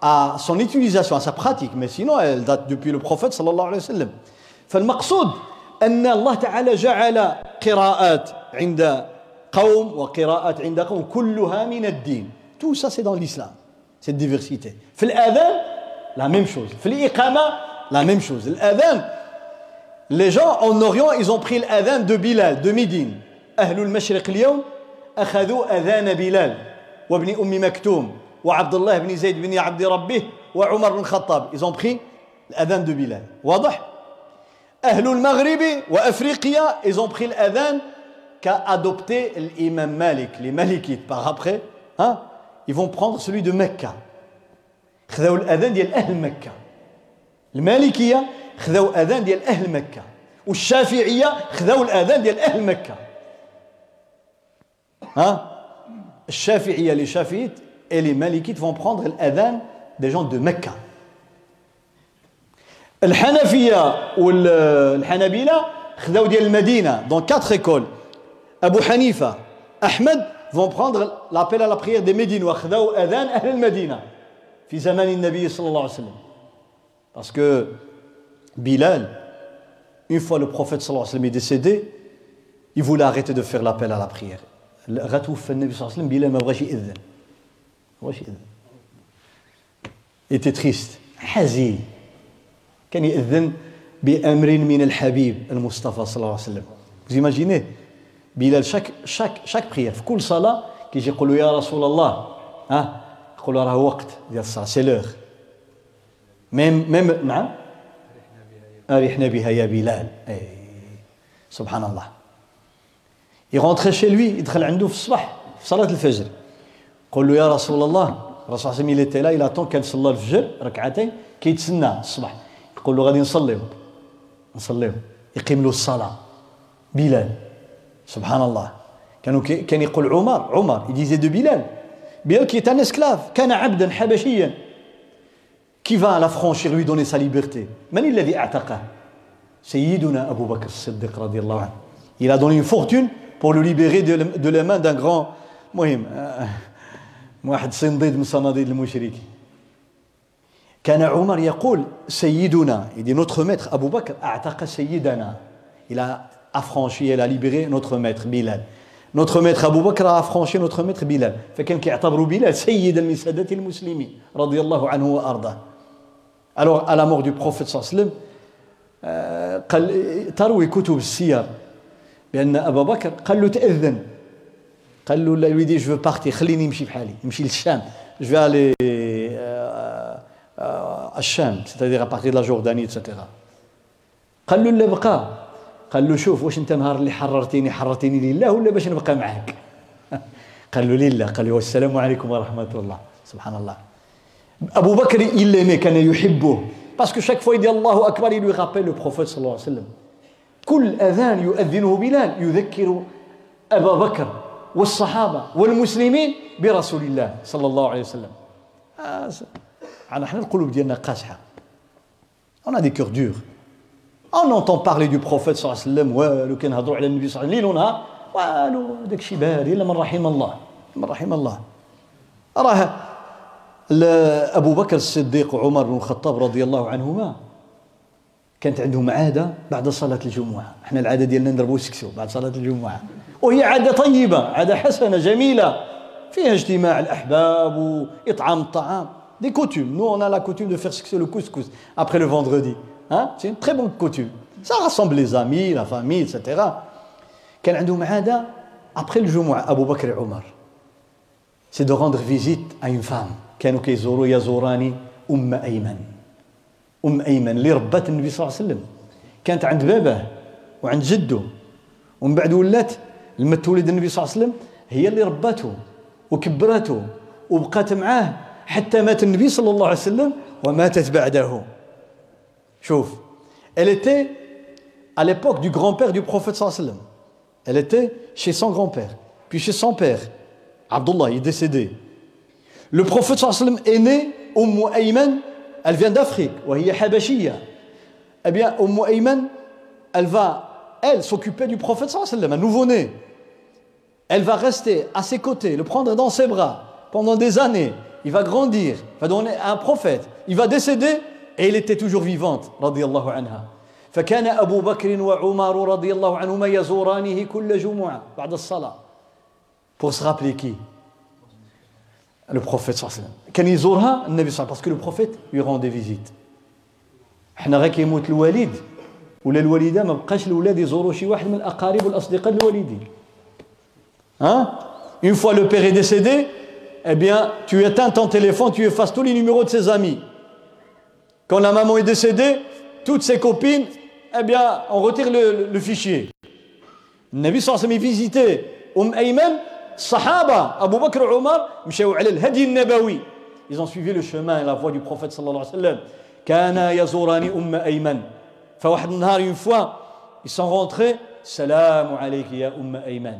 S1: à son utilisation, à sa pratique, mais sinon elle date depuis le prophète sallallahu alayhi wa sallam. فالمقصود أن الله تعالى جعل قراءات عند قوم وقراءات عند قوم كلها من الدين. Tout ça c'est dans l'islam, cette diversité. في الأذان, la même chose. في الإقامة, la même chose. الأذان, les gens en Orient, ils ont pris l'adhan de Bilal, de Médine. أهل المشرق اليوم أخذوا أذان بلال وابن أم مكتوم وعبد الله بن زيد بن عبد ربه وعمر بن الخطاب ils ont pris l'adhan de Bilal واضح أهل المغرب وأفريقيا ils ont pris l'adhan qu'a adopté l'imam Malik les Malikites par après hein, ils vont prendre celui de Mecca خذوا الأذان ديال أهل مكة. المالكية خذوا أذان ديال أهل مكة. والشافعية خذوا الأذان ديال أهل مكة. ها؟ الشافعية les chafiites et les malikites vont prendre l'adhan des gens de Mecca. الحنفية والحنابلة خذوا ديال المدينة dans quatre écoles. Abu Hanifa Ahmed vont prendre l'appel à la prière des Médines وخذوا أذان أهل المدينة. في زمان النبي صلى الله عليه وسلم. Parce que Bilal une fois le prophète صلى الله عليه وسلم est décédé il voulait arrêter de faire l'appel à la prière. غتوفى النبي صلى الله عليه وسلم بلا ما بغاش يأذن ما بغاش يأذن était triste. حزين كان يأذن بأمر من الحبيب المصطفى صلى الله عليه وسلم. Vous imaginez بلال شاك شاك شاك بريير في كل صلاة كيجي يقول له يا رسول الله ها يقول له راه وقت ديال الصلاة سي لوغ. ميم ميم نعم؟ أرحنا بها يا بلال. أي سبحان الله Il rentrait chez lui, il دخل عنده في الصباح في صلاة الفجر. قول له يا رسول الله الرسول صلى الله عليه وسلم il attend كان صلى الفجر ركعتين كيتسنى الصباح. يقول له غادي نصليو نصليو يقيم له الصلاة. بلال. سبحان الله كانوا كان يقول عمر عمر il disait de Bilal Bilal qui est un esclave كان عبدا حبشيا qui va l'affranchir lui donner sa liberté من الذي اعتقه سيدنا أبو بكر الصديق رضي الله عنه il a donné une fortune pour le libérer de, de la main d'un grand مهم واحد صنديد من صناديد المشركين كان عمر يقول سيدنا il dit notre maître Abu Bakr اعتق سيدنا il a affranchi il a libéré notre maître Bilal maître Abu Bakr a affranchi notre maître Bilal. فكان كيعتبروا بلال سيدا من سادة المسلمين رضي الله عنه وارضاه à la mort du prophète صلى الله عليه وسلم قال تروي كتب السير بان ابا بكر قال له تاذن قال له لا lui je partir خليني نمشي بحالي نمشي للشام je aller الشام à partir de la Jordanie etc قال له لا بقى قال له شوف واش انت نهار اللي حررتيني حررتيني لله ولا باش نبقى معاك؟ قال له لله قال له السلام عليكم ورحمة الله. سبحان الله. أبو بكر il كان يحبه. Fois il dit Allahu Akbar il lui rappelle le prophète صلى الله عليه وسلم كل أذان يؤذنه بلال يذكر أبا بكر والصحابة والمسلمين برسول الله صلى الله عليه وسلم. على إحنا القلوب ديالنا قاسحة on a des cœurs durs. On entend parler du prophète الله عليه وسلم والو كنهضروا على النبي صلى الله عليه وسلم ليل ونهار والو داك الشيء باري الا من رحم الله من رحم الله راه ابو بكر الصديق وعمر بن الخطاب رضي الله عنهما كانت عندهم عادة بعد صلاة الجمعة. إحنا العادة ديالنا نضربوا سكسو بعد صلاة الجمعة. وهي عادة طيبة عادة حسنة جميلة. فيها اجتماع الأحباب واطعام الطعام. Coutumes. Nous, on a la coutume de faire ce que c'est le couscous après C'est une très bonne coutume. Ça rassemble les amis, la famille, etc. كان عندهم le Jumu'ah, Abu Bakr et Omar, c'est de rendre visite à une femme. كانوا كيزوروا يزوراني أم أيمن أم أيمن اللي ربات النبي صلى الله عليه وسلم كانت عند باباه وعند جده ومن بعد ولات لما تولد النبي صلى الله عليه وسلم هي اللي ربته وكبرته وبقات معاه حتى مات النبي صلى الله عليه وسلم وماتت بعده Chouf. Elle était à l'époque du grand-père du prophète sallam. Elle était chez son grand-père, puis chez son père. Abdullah, il est décédé. Le prophète sallam est né, au Ayman, elle vient d'Afrique, Eh bien, au Ayman, elle va, elle, s'occuper du prophète sallam, un nouveau-né. Elle va rester à ses côtés, le prendre dans ses bras pendant des années. Il va grandir, va donner un prophète. Il va décéder, et il était toujours vivante الله عنها فكان أبو بكر وعمر رضي الله عنهما يزورانه كل جمعة بعد الصلاة. Pour se rappeler qui? Le prophète صلى الله عليه وسلم. كان يزورها النبي صلى الله عليه وسلم. Parce que le prophète lui rendait visite إحنا غير كيموت الوالد. ولا الوالدة ما بقاش الاولاد يزوروا شي واحد من الأقارب والأصدقاء الوالدين. ها une fois le père est décédé eh bien, tu éteins ton téléphone, tu effaces tous les numéros de ses amis. Quand la maman est décédée, toutes ses copines, eh bien, on retire le, le fichier. النبي صلى الله عليه وسلم visité أم أيمن الصحابة أبو بكر وعمر مشاو على الهدي النبوي ils ont suivi le chemin et la voie du prophète صلى الله عليه وسلم كان يزوران أم أيمن فواحد النهار une fois ils sont rentrés سلام عليك يا أم أيمن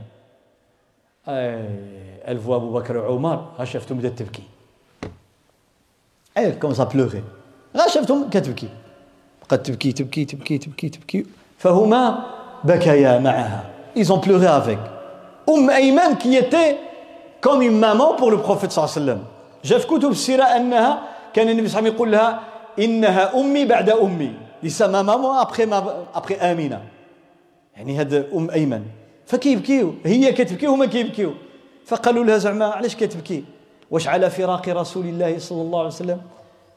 S1: elle voit Abu Bakr et Omar, Hacheftum de tebki. Elle commence à pleurer. Hacheftum كتبكي. قد تبكي تبكي تبكي تبكي تبكي فهما بكيا معها. Ils ont pleuré avec. Umm Ayman qui était comme une maman pour le prophète صلى الله عليه وسلم. جاء في كتب السيرة أنها كان النبي صلى الله عليه وسلم يقول لها إنها أمي بعد أمي. لسا ما ماما après ما après آمنة. يعني هذا أم أيمن. فكيبكيو هي كتبكي وهما كيبكيو فقالوا لها زعما علاش كتبكي واش على فراق رسول الله صلى الله عليه وسلم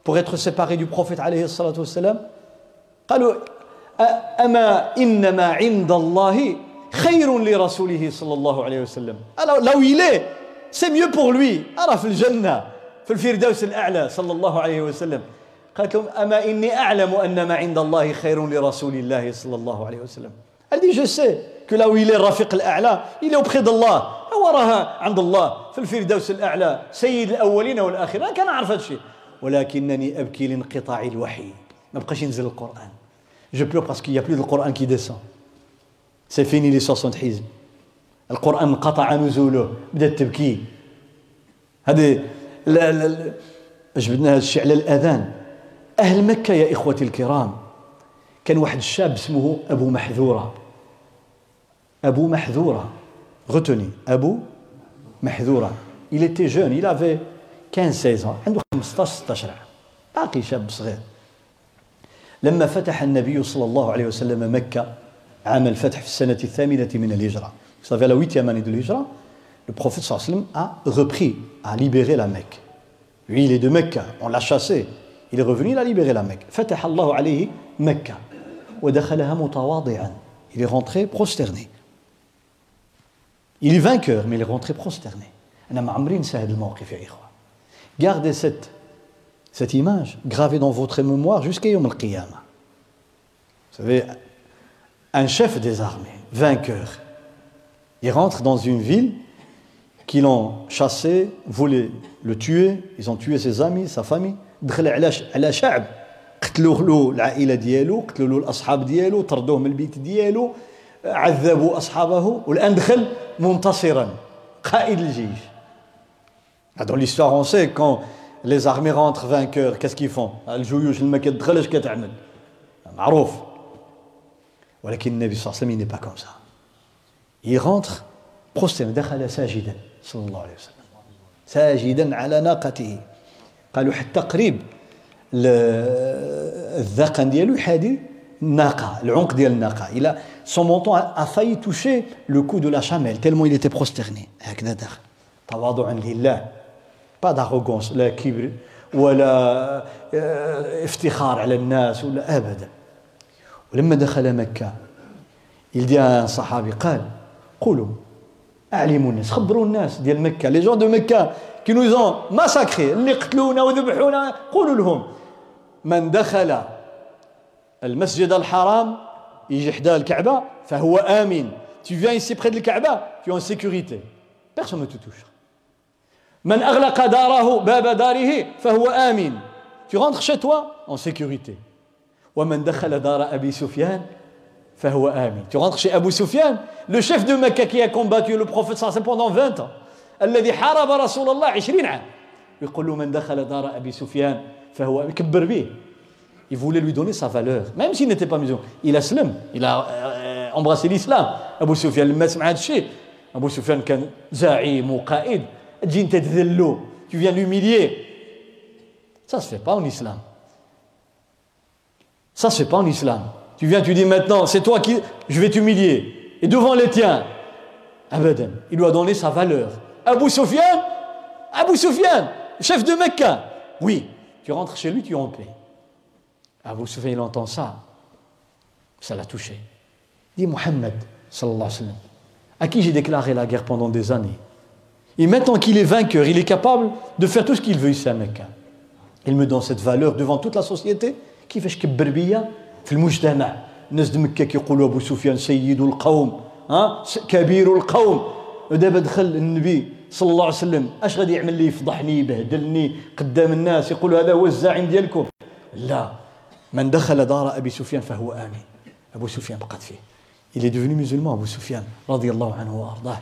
S1: pour être séparé du prophète عليه الصلاة والسلام قالوا أما إنما عند الله خير لرسوله صلى الله عليه وسلم. Alors là où il est c'est mieux pour lui. أرى في الجنة في الفردوس الأعلى صلى الله عليه وسلم. قالت لهم أما إني أعلم أن ما عند الله خير لرسول الله صلى الله عليه وسلم. Elle dit je sais que là où il est Rafiq al-A'la, il est auprès d'Allah. وراها عند الله في الفردوس الأعلى سيد الأولين والآخرين. أنا كان أعرف هذا الشيء. ولكنني أبكي لانقطاع الوحي. ما بقاش ينزل القرآن. Qu'il n'y a plus de Coran qui descend. C'est fini les 60 حزب القرآن انقطع نزوله. بدأت تبكي. هذه لا لا جبدنا هذا الشيء على الأذان أهل مكة يا إخوتي الكرام. كان واحد الشاب اسمه أبو محذورة. Abu Mahdoura. Retenez, Abu Mahdoura. Il était jeune, il avait 15-16 ans. عنده 15-16 باقي شاب صغير. لما فتح النبي صلى الله عليه وسلم مكة عام الفتح في السنة الثامنة من الهجرة. Vous savez, la huitième année de l'Hijra, le prophète صلى الله عليه وسلم a repris, a libéré la Mecque. Lui, il est de Mecca, on l'a chassé. Il est revenu, il a libéré la Mecque. فتح الله عليه مكة ودخلها متواضعا. Il est rentré prosterné. Il est vainqueur, mais il est rentré prosterné. Gardez cette, cette image gravée dans votre mémoire jusqu'à Yom al-Qiyamah. Vous savez, un chef des armées, vainqueur, il rentre dans une ville qui l'ont chassé, voulaient le tuer, ils ont tué ses amis, sa famille. دخل على على شعب قتلوه له العائله ديالو قتلوا له الاصحاب ديالو طردوه من البيت ديالو عذبوا اصحابه والان دخل منتصرا قائد الجيش dans l'histoire on sait quand les armées rentrent vainqueurs qu'est-ce qu'ils font الجيوش لما كتدخل اش كتعمل معروف ولكن النبي صلى الله عليه وسلم n'est pas comme ça il rentre prosterné دخل ساجدا صلى الله عليه وسلم ساجدا على ناقته قالوا حتى قريب الذقن ديالو يحاذي الناقه العنق ديال الناقه الى son menton a, a, failli toucher le cou de la chamelle, tellement il était prosterné. Pas d'arrogance, la kibr, ولا آه، افتخار على الناس ولا ابدا ولما دخل مكه يلدي صحابي قال قولوا اعلموا الناس خبروا الناس ديال مكه لي جون دو مكه كي نوزون ماساكري اللي قتلونا وذبحونا قولوا لهم من دخل المسجد الحرام يجي حدا الكعبه فهو امن tu viens ici près de الكعبه tu es en sécurité. Personne ne te touche. من اغلق داره باب داره فهو امن tu rentres chez toi en sécurité ومن دخل دار ابي سفيان فهو آمن tu rentres chez Abu Sufyan le chef de Mecca qui a combattu le prophète صلى pendant 20 ans الذي حارب رسول الله 20 عام يقول له من دخل دار أبي سفيان فهو يكبر به il voulait lui donner sa valeur même s'il n'était pas musulman il a slam il a euh, embrassé l'islam Abu Sufyan لما سمع هذا الشيء Abu Sufyan كان زعيم وقائد tu viens l'humilier ça se fait pas en islam ça se fait pas en islam Tu viens, tu dis maintenant, c'est toi qui. Je vais t'humilier. Et devant les tiens. Abadan. Il lui a donné sa valeur. Abu Sufyan Abu Sufyan, chef de Mecca. Oui, tu rentres chez lui, tu es en paix. Abu Sufyan, il entend ça. Ça l'a touché. Il dit Mohammed, sallallahu alayhi wa sallam, à qui j'ai déclaré la guerre pendant des années? Et maintenant qu'il est vainqueur, il est capable de faire tout ce qu'il veut ici à Mecca. Il me donne cette valeur devant toute la société qui fait que في المجتمع الناس د مكه كيقولوا ابو سفيان سيد القوم ها كبير القوم ودابا دخل النبي صلى الله عليه وسلم اش غادي يعمل لي يفضحني يبهدلني قدام الناس يقول هذا هو الزعيم ديالكم لا من دخل دار ابي سفيان فهو امن ابو سفيان بقات فيه il est devenu musulman Abu Sufyan radiallahu anhu wa ardah.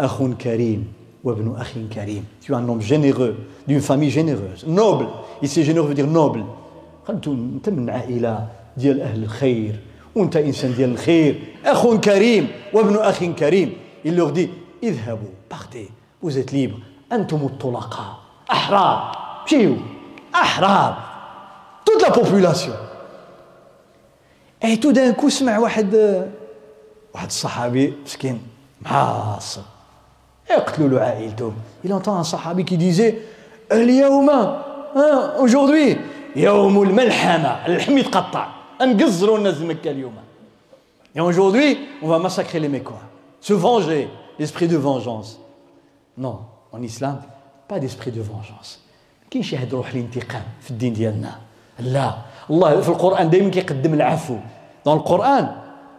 S1: اخ كريم وابن أخ كريم. Tu es un homme généreux d'une famille généreuse. Noble. Ici généreux veut dire noble. أنتم أنت من عائلة ديال أهل الخير. وأنت إنسان ديال الخير. أخ كريم وابن أخ كريم. Il leur dit اذهبوا partez. Vous êtes libres. أنتم الطلقاء. أحرار. مشيو أحرار. Toute la population. Et tout d'un coup سمع واحد واحد الصحابي مسكين. معاصر. il entend un صحابي qui disait اليوم aujourd'hui يوم الملحمة اللحم يتقطع نقزروا الناس مكة اليوم Et aujourd'hui, on va massacrer les Mécois. Se venger, l'esprit de vengeance. Non, en islam, pas d'esprit de vengeance. كاين شي واحد روح الانتقام في الدين ديالنا لا الله في القران دائما كيقدم العفو dans le Coran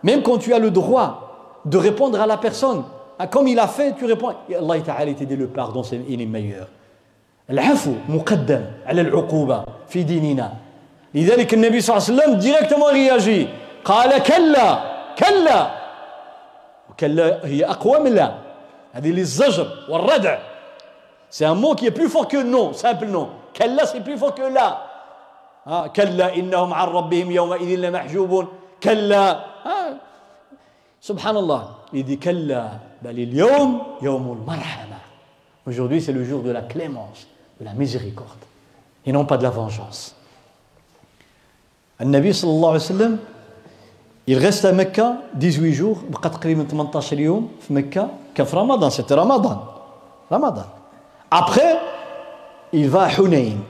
S1: même quand tu as le droit de répondre à la personne comme il a fait tu réponds Allah تعالى te dit le pardon c'est il est meilleur. العفو مقدم على العقوبه في ديننا لذلك النبي صلى الله عليه وسلم directement réagit قال كلا كلا وكلا هي اقوى من لا هذه للزجر والردع c'est un mot qui plus fort que non simple non كلا سي بلو فور كو لا ها كلا انهم عن ربهم يومئذ لمحجوبون كلا ها سبحان الله il dit كلا بل اليوم يوم المرحمة aujourd'hui c'est le jour de la clémence de la miséricorde et non pas de la vengeance النبي صلى الله عليه وسلم il reste à Mecca 18 jours بقى تقريبا 18 يوم في مكة كان في رمضان c'était رمضان رمضان après il va à حنين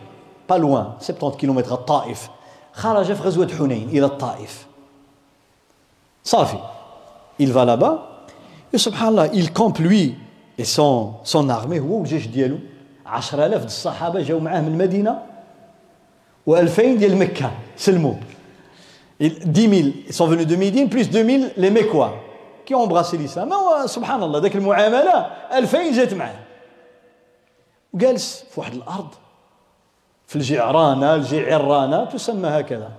S1: pas loin 70 km الطائف خرج في غزوة حنين إلى الطائف صافي il va là-bas et الله il campe lui et son, son armée. هو والجيش ديالو 10000 الصحابة جاوا معاه من المدينة و2000 ديال مكة سلموا 10 000 sont venus de Médine plus 2000 les Mécois qui ont embrassé l'islam. سبحان الله ذاك المعاملة 2000 جات معاه وجالس في واحد الأرض في الجعرانة الجعرانة تسمى هكذا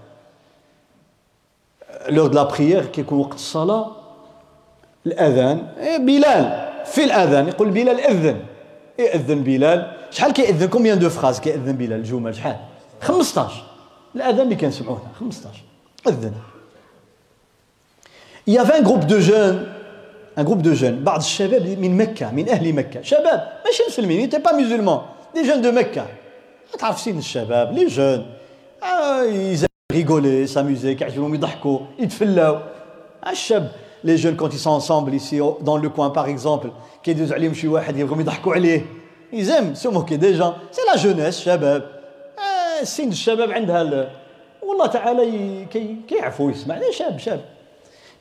S1: l'heure de la prière كيكون وقت الصلاة الأذان. بلال. في الأذان يقول بلال أذن. يأذن بلال. شحال كيأذن؟ combien de phrases كيأذن بلال الجمل؟ شحال؟ 15 الأذان اللي كنسمعوه 15 إذن. Il y avait un groupe de jeunes, un groupe de jeunes, بعض الشباب من مكة من أهل مكة. شباب ماشي مسلمين n'étaient pas musulmans. Des jeunes de مكة. تعرف سن الشباب لي جون آه ils rigoler s'amuser كيعجبهم يضحكوا يتفلاو. الشاب les jeunes quand ils sont ensemble ici dans le coin par exemple كيدوز عليهم شي واحد يبغوا يضحكوا عليه ils aiment se moquer des gens c'est la jeunesse شباب آه سن الشباب عندها والله تعالى كي كيعفو يسمع شاب شاب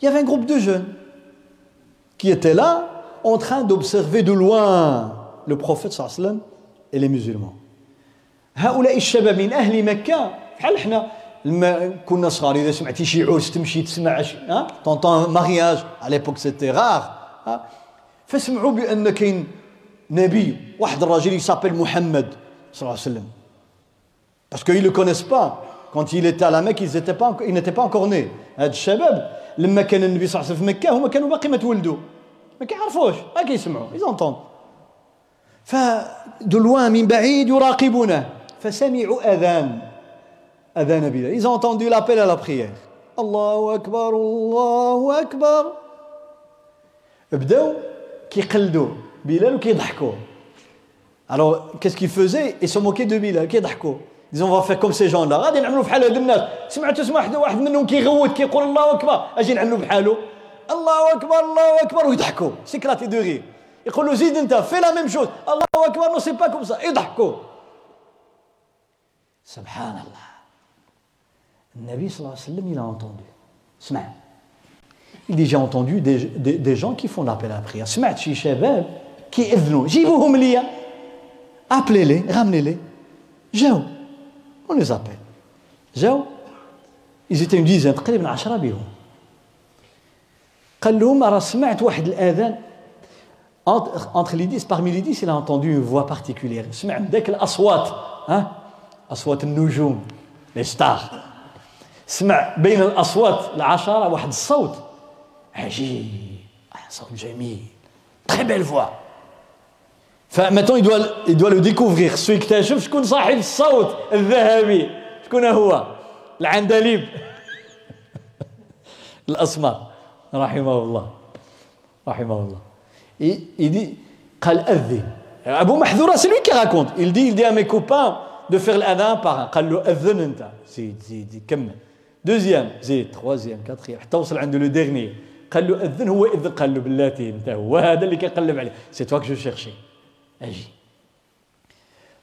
S1: il y avait un groupe de jeunes qui étaient là en train d'observer de loin le prophète صلى الله عليه وسلم et les musulmans هؤلاء الشباب من أهل مكة بحال احنا لما كنا صغار إذا سمعتي شي عرس تمشي تسمع ها؟ طونطون مارياج على ليبوك سيتي غار فسمعوا بأن كاين نبي واحد الراجل يسابيل محمد صلى الله عليه وسلم. باسكو ils le connaissent pas. Quand il était à la Mecque ils étaient pas ils n'étaient pas هاد الشباب لما كان النبي صلى الله عليه وسلم في مكة هما كانوا باقي ما تولدوا. ما كيعرفوش. ما كيسمعوا entendent. فدو لوان من بعيد يراقبونه. فسمعوا أذان. Ils ont entendu l'appel à la prière. الله أكبر الله أكبر بداو كيقلدوا بلال وكيضحكوا alors qu'est-ce qu'ils faisaient ils se moquaient de Bilal كيضحكوا ils on va faire comme ces gens là غادي نعملوا بحال هاد الناس سمعتوا تسمع واحد منهم كيغوت كيقول الله اكبر أجي نعملوا بحاله الله اكبر الله اكبر ويضحكوا s'éclatait de rire يقولوا زيد انت fais la même chose الله اكبر non c'est pas comme ça يضحكوا سبحان الله Nabi sallallahu alayhi wa sallam, il a entendu. Sma. Il dit J'ai entendu des, des, des, gens qui font l'appel à la prière. Sma, chi shabab, qui evnou. Jibuhum liya. Appelez-les, ramenez-les. جاو on les appelle جاو ils étaient une dizaine تقريبا 10 بهم قال لهم راه سمعت واحد الاذان entre les dix parmi les dix il a entendu une voix particulière سمع ذاك الاصوات ها اصوات النجوم les stars سمع بين الأصوات العشرة واحد الصوت. عجيب. صوت جميل. Très belle voix. maintenant il doit il doit le découvrir خصو يكتشف شكون صاحب الصوت الذهبي شكون هو العندليب الاسمر رحمه الله رحمه الله il dit قال اذن ابو محذوره c'est lui qui raconte il dit il dit à mes copains de faire قال له اذن انت زيد زيد كمل deuxième زيد troisième quatrième حتى وصل عنده le dernier قال له أذن هو أذن قال له بلاتي انت هو هذا اللي كيقلب عليه. c'est toi je cherchais أجي.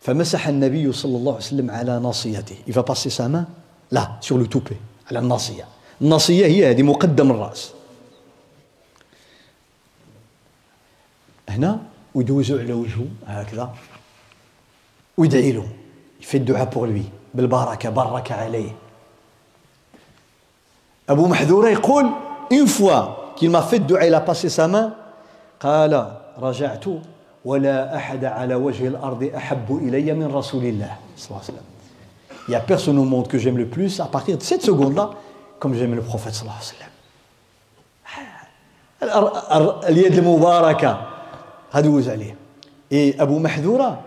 S1: فمسح النبي صلى الله عليه وسلم على ناصيته. Il va passer sa main là sur le toupet على الناصية. الناصية هي هذه مقدم الرأس. هنا ويدوزوا على وجهه هكذا. ويدعي له. يفي الدعاء بور لوي بالبركة بارك عليه. Abu Mahdoura يقول une fois qu'il m'a fait dua il a passé قال رجعت ولا أحد على وجه الأرض أحب إلي من رسول الله صلى الله عليه وسلم Il n'y a personne au monde que j'aime le plus à partir de cette seconde-là comme j'aime le prophète صلى الله عليه وسلم اليد المباركة هدوز عليه إيه أبو محذورة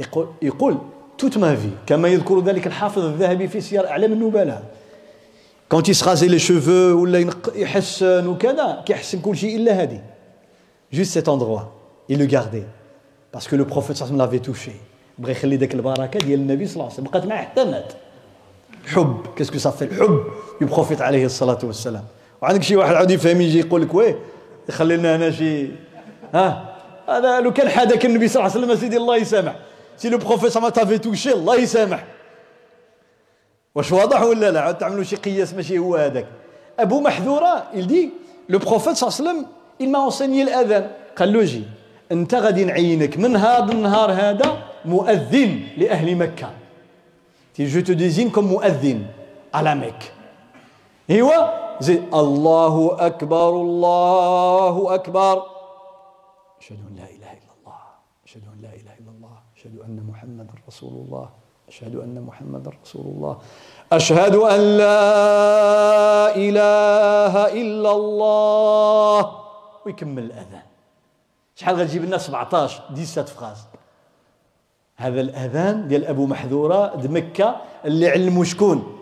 S1: يقول, يقول toute ma vie كما يذكر ذلك الحافظ الذهبي في سير أعلام النبلاء se rasait les cheveux ولا يحسن وكذا كيحسن كل شيء الا هذه cet endroit il le gardait. Parce que le prophète صلى الله عليه وسلم touché. بغى يخلي ذاك البركه ديال النبي صلى الله عليه وسلم بقات معاه حتى مات الحب كاسكو صافي الحب prophète عليه الصلاه والسلام وعندك شي واحد عاود يفهم يجي يقول لك ويه يخلي لنا هنا شي ها هذا لو كان حدك النبي صلى الله عليه وسلم سيدي الله يسامح c'est le prophète صلى الله عليه وسلم touché الله يسامح واش واضح ولا لا؟ عاد تعملوا شي قياس ماشي هو هذاك. أبو محذورة dit le prophète صلى الله عليه وسلم il m'a enseigné الاذان قال له جي أنت غادي نعينك. من هذا النهار هذا مؤذن لأهل مكة. Je te désigne comme مؤذن على مكه هو زي الله اكبر الله اكبر اشهد ان لا اله الا الله اشهد ان لا اله الا الله اشهد ان محمدا رسول الله أشهد أن محمد رسول الله. أشهد أن لا إله إلا الله. ويكمل الأذان. شحال غتجيب لنا 17 17 فراس هذا الأذان ديال أبو محذورة دمكة اللي علموا شكون؟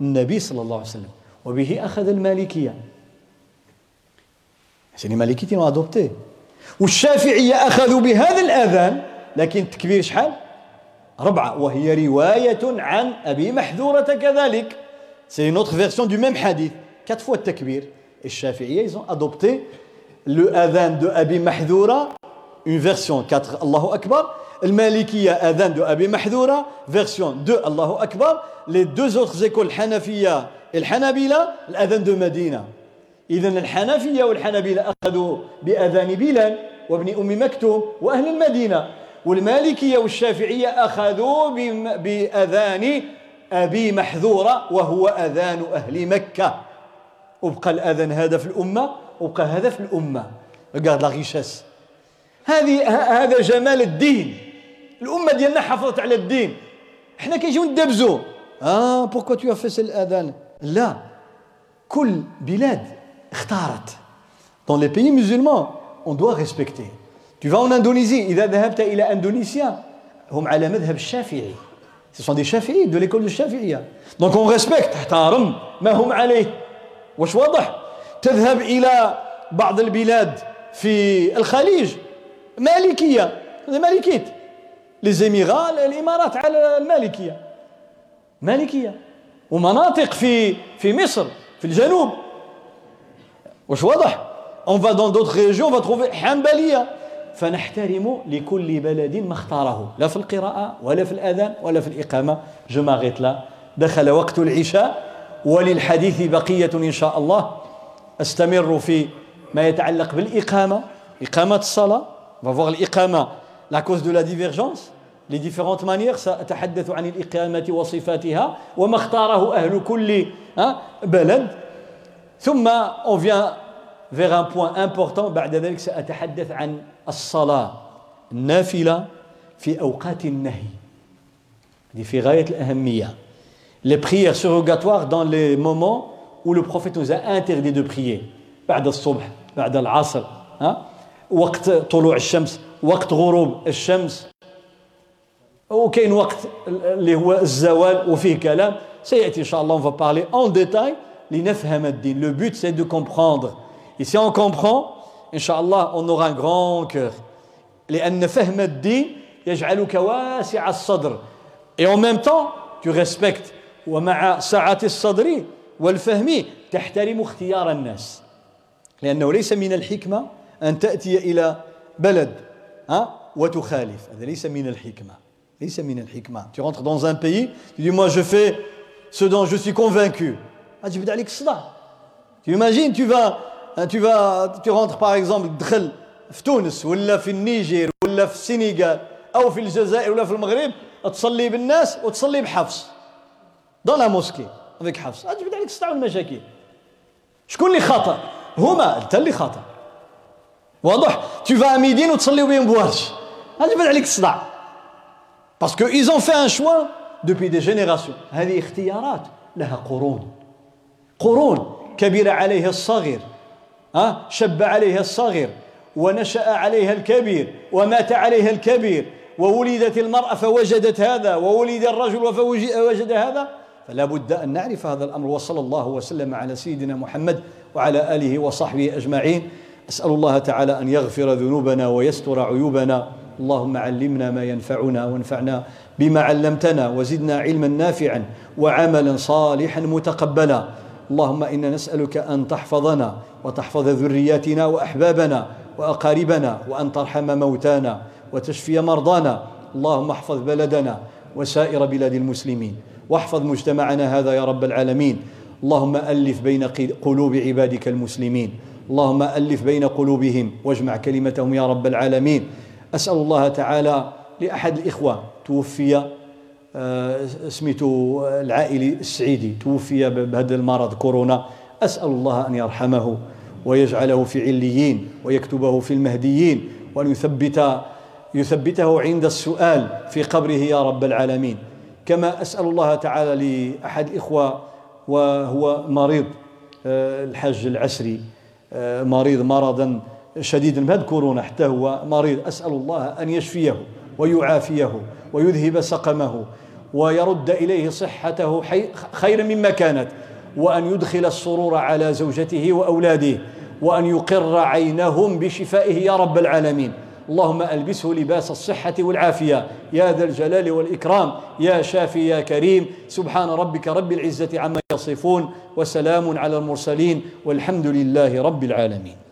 S1: النبي صلى الله عليه وسلم. وبه أخذ المالكية. عشان المالكية ont adopté والشافعية أخذوا بهذا الأذان لكن التكبير شحال؟ ربعة وهي رواية عن أبي محذورة كذلك. سي autre version du même hadith. Quatre fois التكبير الشافعية ont adopté le adhan de Abi Mahdoura une version 4 الله أكبر. المالكية أذان de أبي محذورة version deux الله أكبر les deux autres écoles الحنفية الحنابلة الأذان de مدينة إذا الحنفية والحنابلة أخذوا بأذان بلال وابن أم مكتوم وأهل المدينة. والمالكية والشافعية أخذوا بأذان أبي محذورة وهو أذان أهل مكة. وبقى الأذان هذا في الأمة وبقى هذا في الأمة. Regarde la richesse. هذه هذا جمال الدين. الأمة ديالنا حافظت على الدين. إحنا كيجيو ندبزو. آه pourquoi tu fais الأذان لا. كل بلاد اختارت. Dans les pays musulmans on doit respecter. Tu vas en Indonésie إذا ذهبت إلى أندونيسيا هم على مذهب الشافعي. Ce sont des شافعي de l'école الشافعية donc on respecte احترم ما هم عليه. واش واضح؟ تذهب إلى بعض البلاد في الخليج مالكية. هذا malékites les Émirats الإمارات على المالكية. مالكية. ومناطق في في مصر في الجنوب. واش واضح؟ on va dans d'autres régions va trouver حنبليه فنحترم لكل بلد ما اختاره لا في القراءة ولا في الأذان ولا في الإقامة. ماغيت لا دخل وقت العشاء وللحديث بقية إن شاء الله. أستمر في ما يتعلق بالإقامة إقامة الصلاة. Voir الإقامة la cause de la divergence. Les différentes manières. سأتحدث عن الإقامة وصفاتها وما اختاره أهل كل بلد. ثم on vient vers un point important. بعد ذلك سأتحدث عن الصلاة النافلة في أوقات النهي. دي في غاية الأهمية les prières surrogatoires dans les moments où le prophète nous a interdit de prier. بعد الصبح بعد العصر ها وقت طلوع الشمس وقت غروب الشمس وكاين وقت اللي هو الزوال وفيه كلام سياتي ان شاء الله on va parler en détail. لنفهم الدين le but c'est de comprendre. Et si on comprend ان شاء الله on aura un grand cœur. لأن فهم الدين يجعلك واسع الصدر et en même temps tu respectes. ومع سعة الصدر والفهم تحترم اختيار الناس لأنه ليس من الحكمة أن تأتي إلى بلد ها وتخالف هذا ليس من الحكمة ليس من الحكمة tu rentres dans un pays tu dis moi je fais ce dont je suis convaincu. تجبد عليك الصداع tu imagines tu vas tu vas tu rentres par exemple تدخل في تونس ولا في النيجر ولا في السنغال أو في الجزائر ولا في المغرب تصلي بالناس وتصلي بحفص. Dans la mosquée avec حفص. تجبد عليك الصداع والمشاكل شكون اللي خطأ؟ هما أنت اللي خطأ. واضح؟ Tu vas à Médine وتصلي بهم بورش غتجبد عليك الصداع parce que ils ont fait un choix depuis des générations. هذه اختيارات. لها قرون. قرون كبر عليها الصغير. ها؟ شب عليها الصغير ونشأ عليها الكبير ومات عليها الكبير وولدت المرأة فوجدت هذا وولد الرجل فوجد هذا. فلا بد أن نعرف هذا الأمر وصلى الله وسلم على سيدنا محمد وعلى آله وصحبه أجمعين. أسأل الله تعالى أن يغفر ذنوبنا ويستر عيوبنا. اللهم علمنا ما ينفعنا وانفعنا بما علمتنا وزدنا علما نافعا وعملا صالحا متقبلا. اللهم إنا نسألك أن تحفظنا وتحفظ ذرياتنا وأحبابنا وأقاربنا وأن ترحم موتانا وتشفي مرضانا. اللهم احفظ بلدنا وسائر بلاد المسلمين. واحفظ مجتمعنا هذا يا رب العالمين. اللهم ألف بين قلوب عبادك المسلمين. اللهم ألف بين قلوبهم واجمع كلمتهم يا رب العالمين. أسأل الله تعالى لأحد الإخوة توفي آه، سميتو العائلي السعيدي توفي بهذا المرض كورونا. أسأل الله أن يرحمه. ويجعله في عليين ويكتبه في المهديين وان يثبت يثبته عند السؤال في قبره يا رب العالمين. كما أسأل الله تعالى لأحد الإخوة وهو مريض آه، الحج العسري مريض مرضا شديدا بهذا كورونا حتى هو مريض. أسأل الله أن يشفيه ويعافيه ويذهب سقمه ويرد إليه صحته خيرا مما كانت وأن يدخل السرور على زوجته وأولاده. وأن يقر عينهم بشفائه يا رب العالمين. اللهم ألبسه لباس الصحة والعافية. يا ذا الجلال والإكرام. يا شافي يا كريم. سبحان ربك رب العزة عما يصفون وسلام على المرسلين والحمد لله رب العالمين.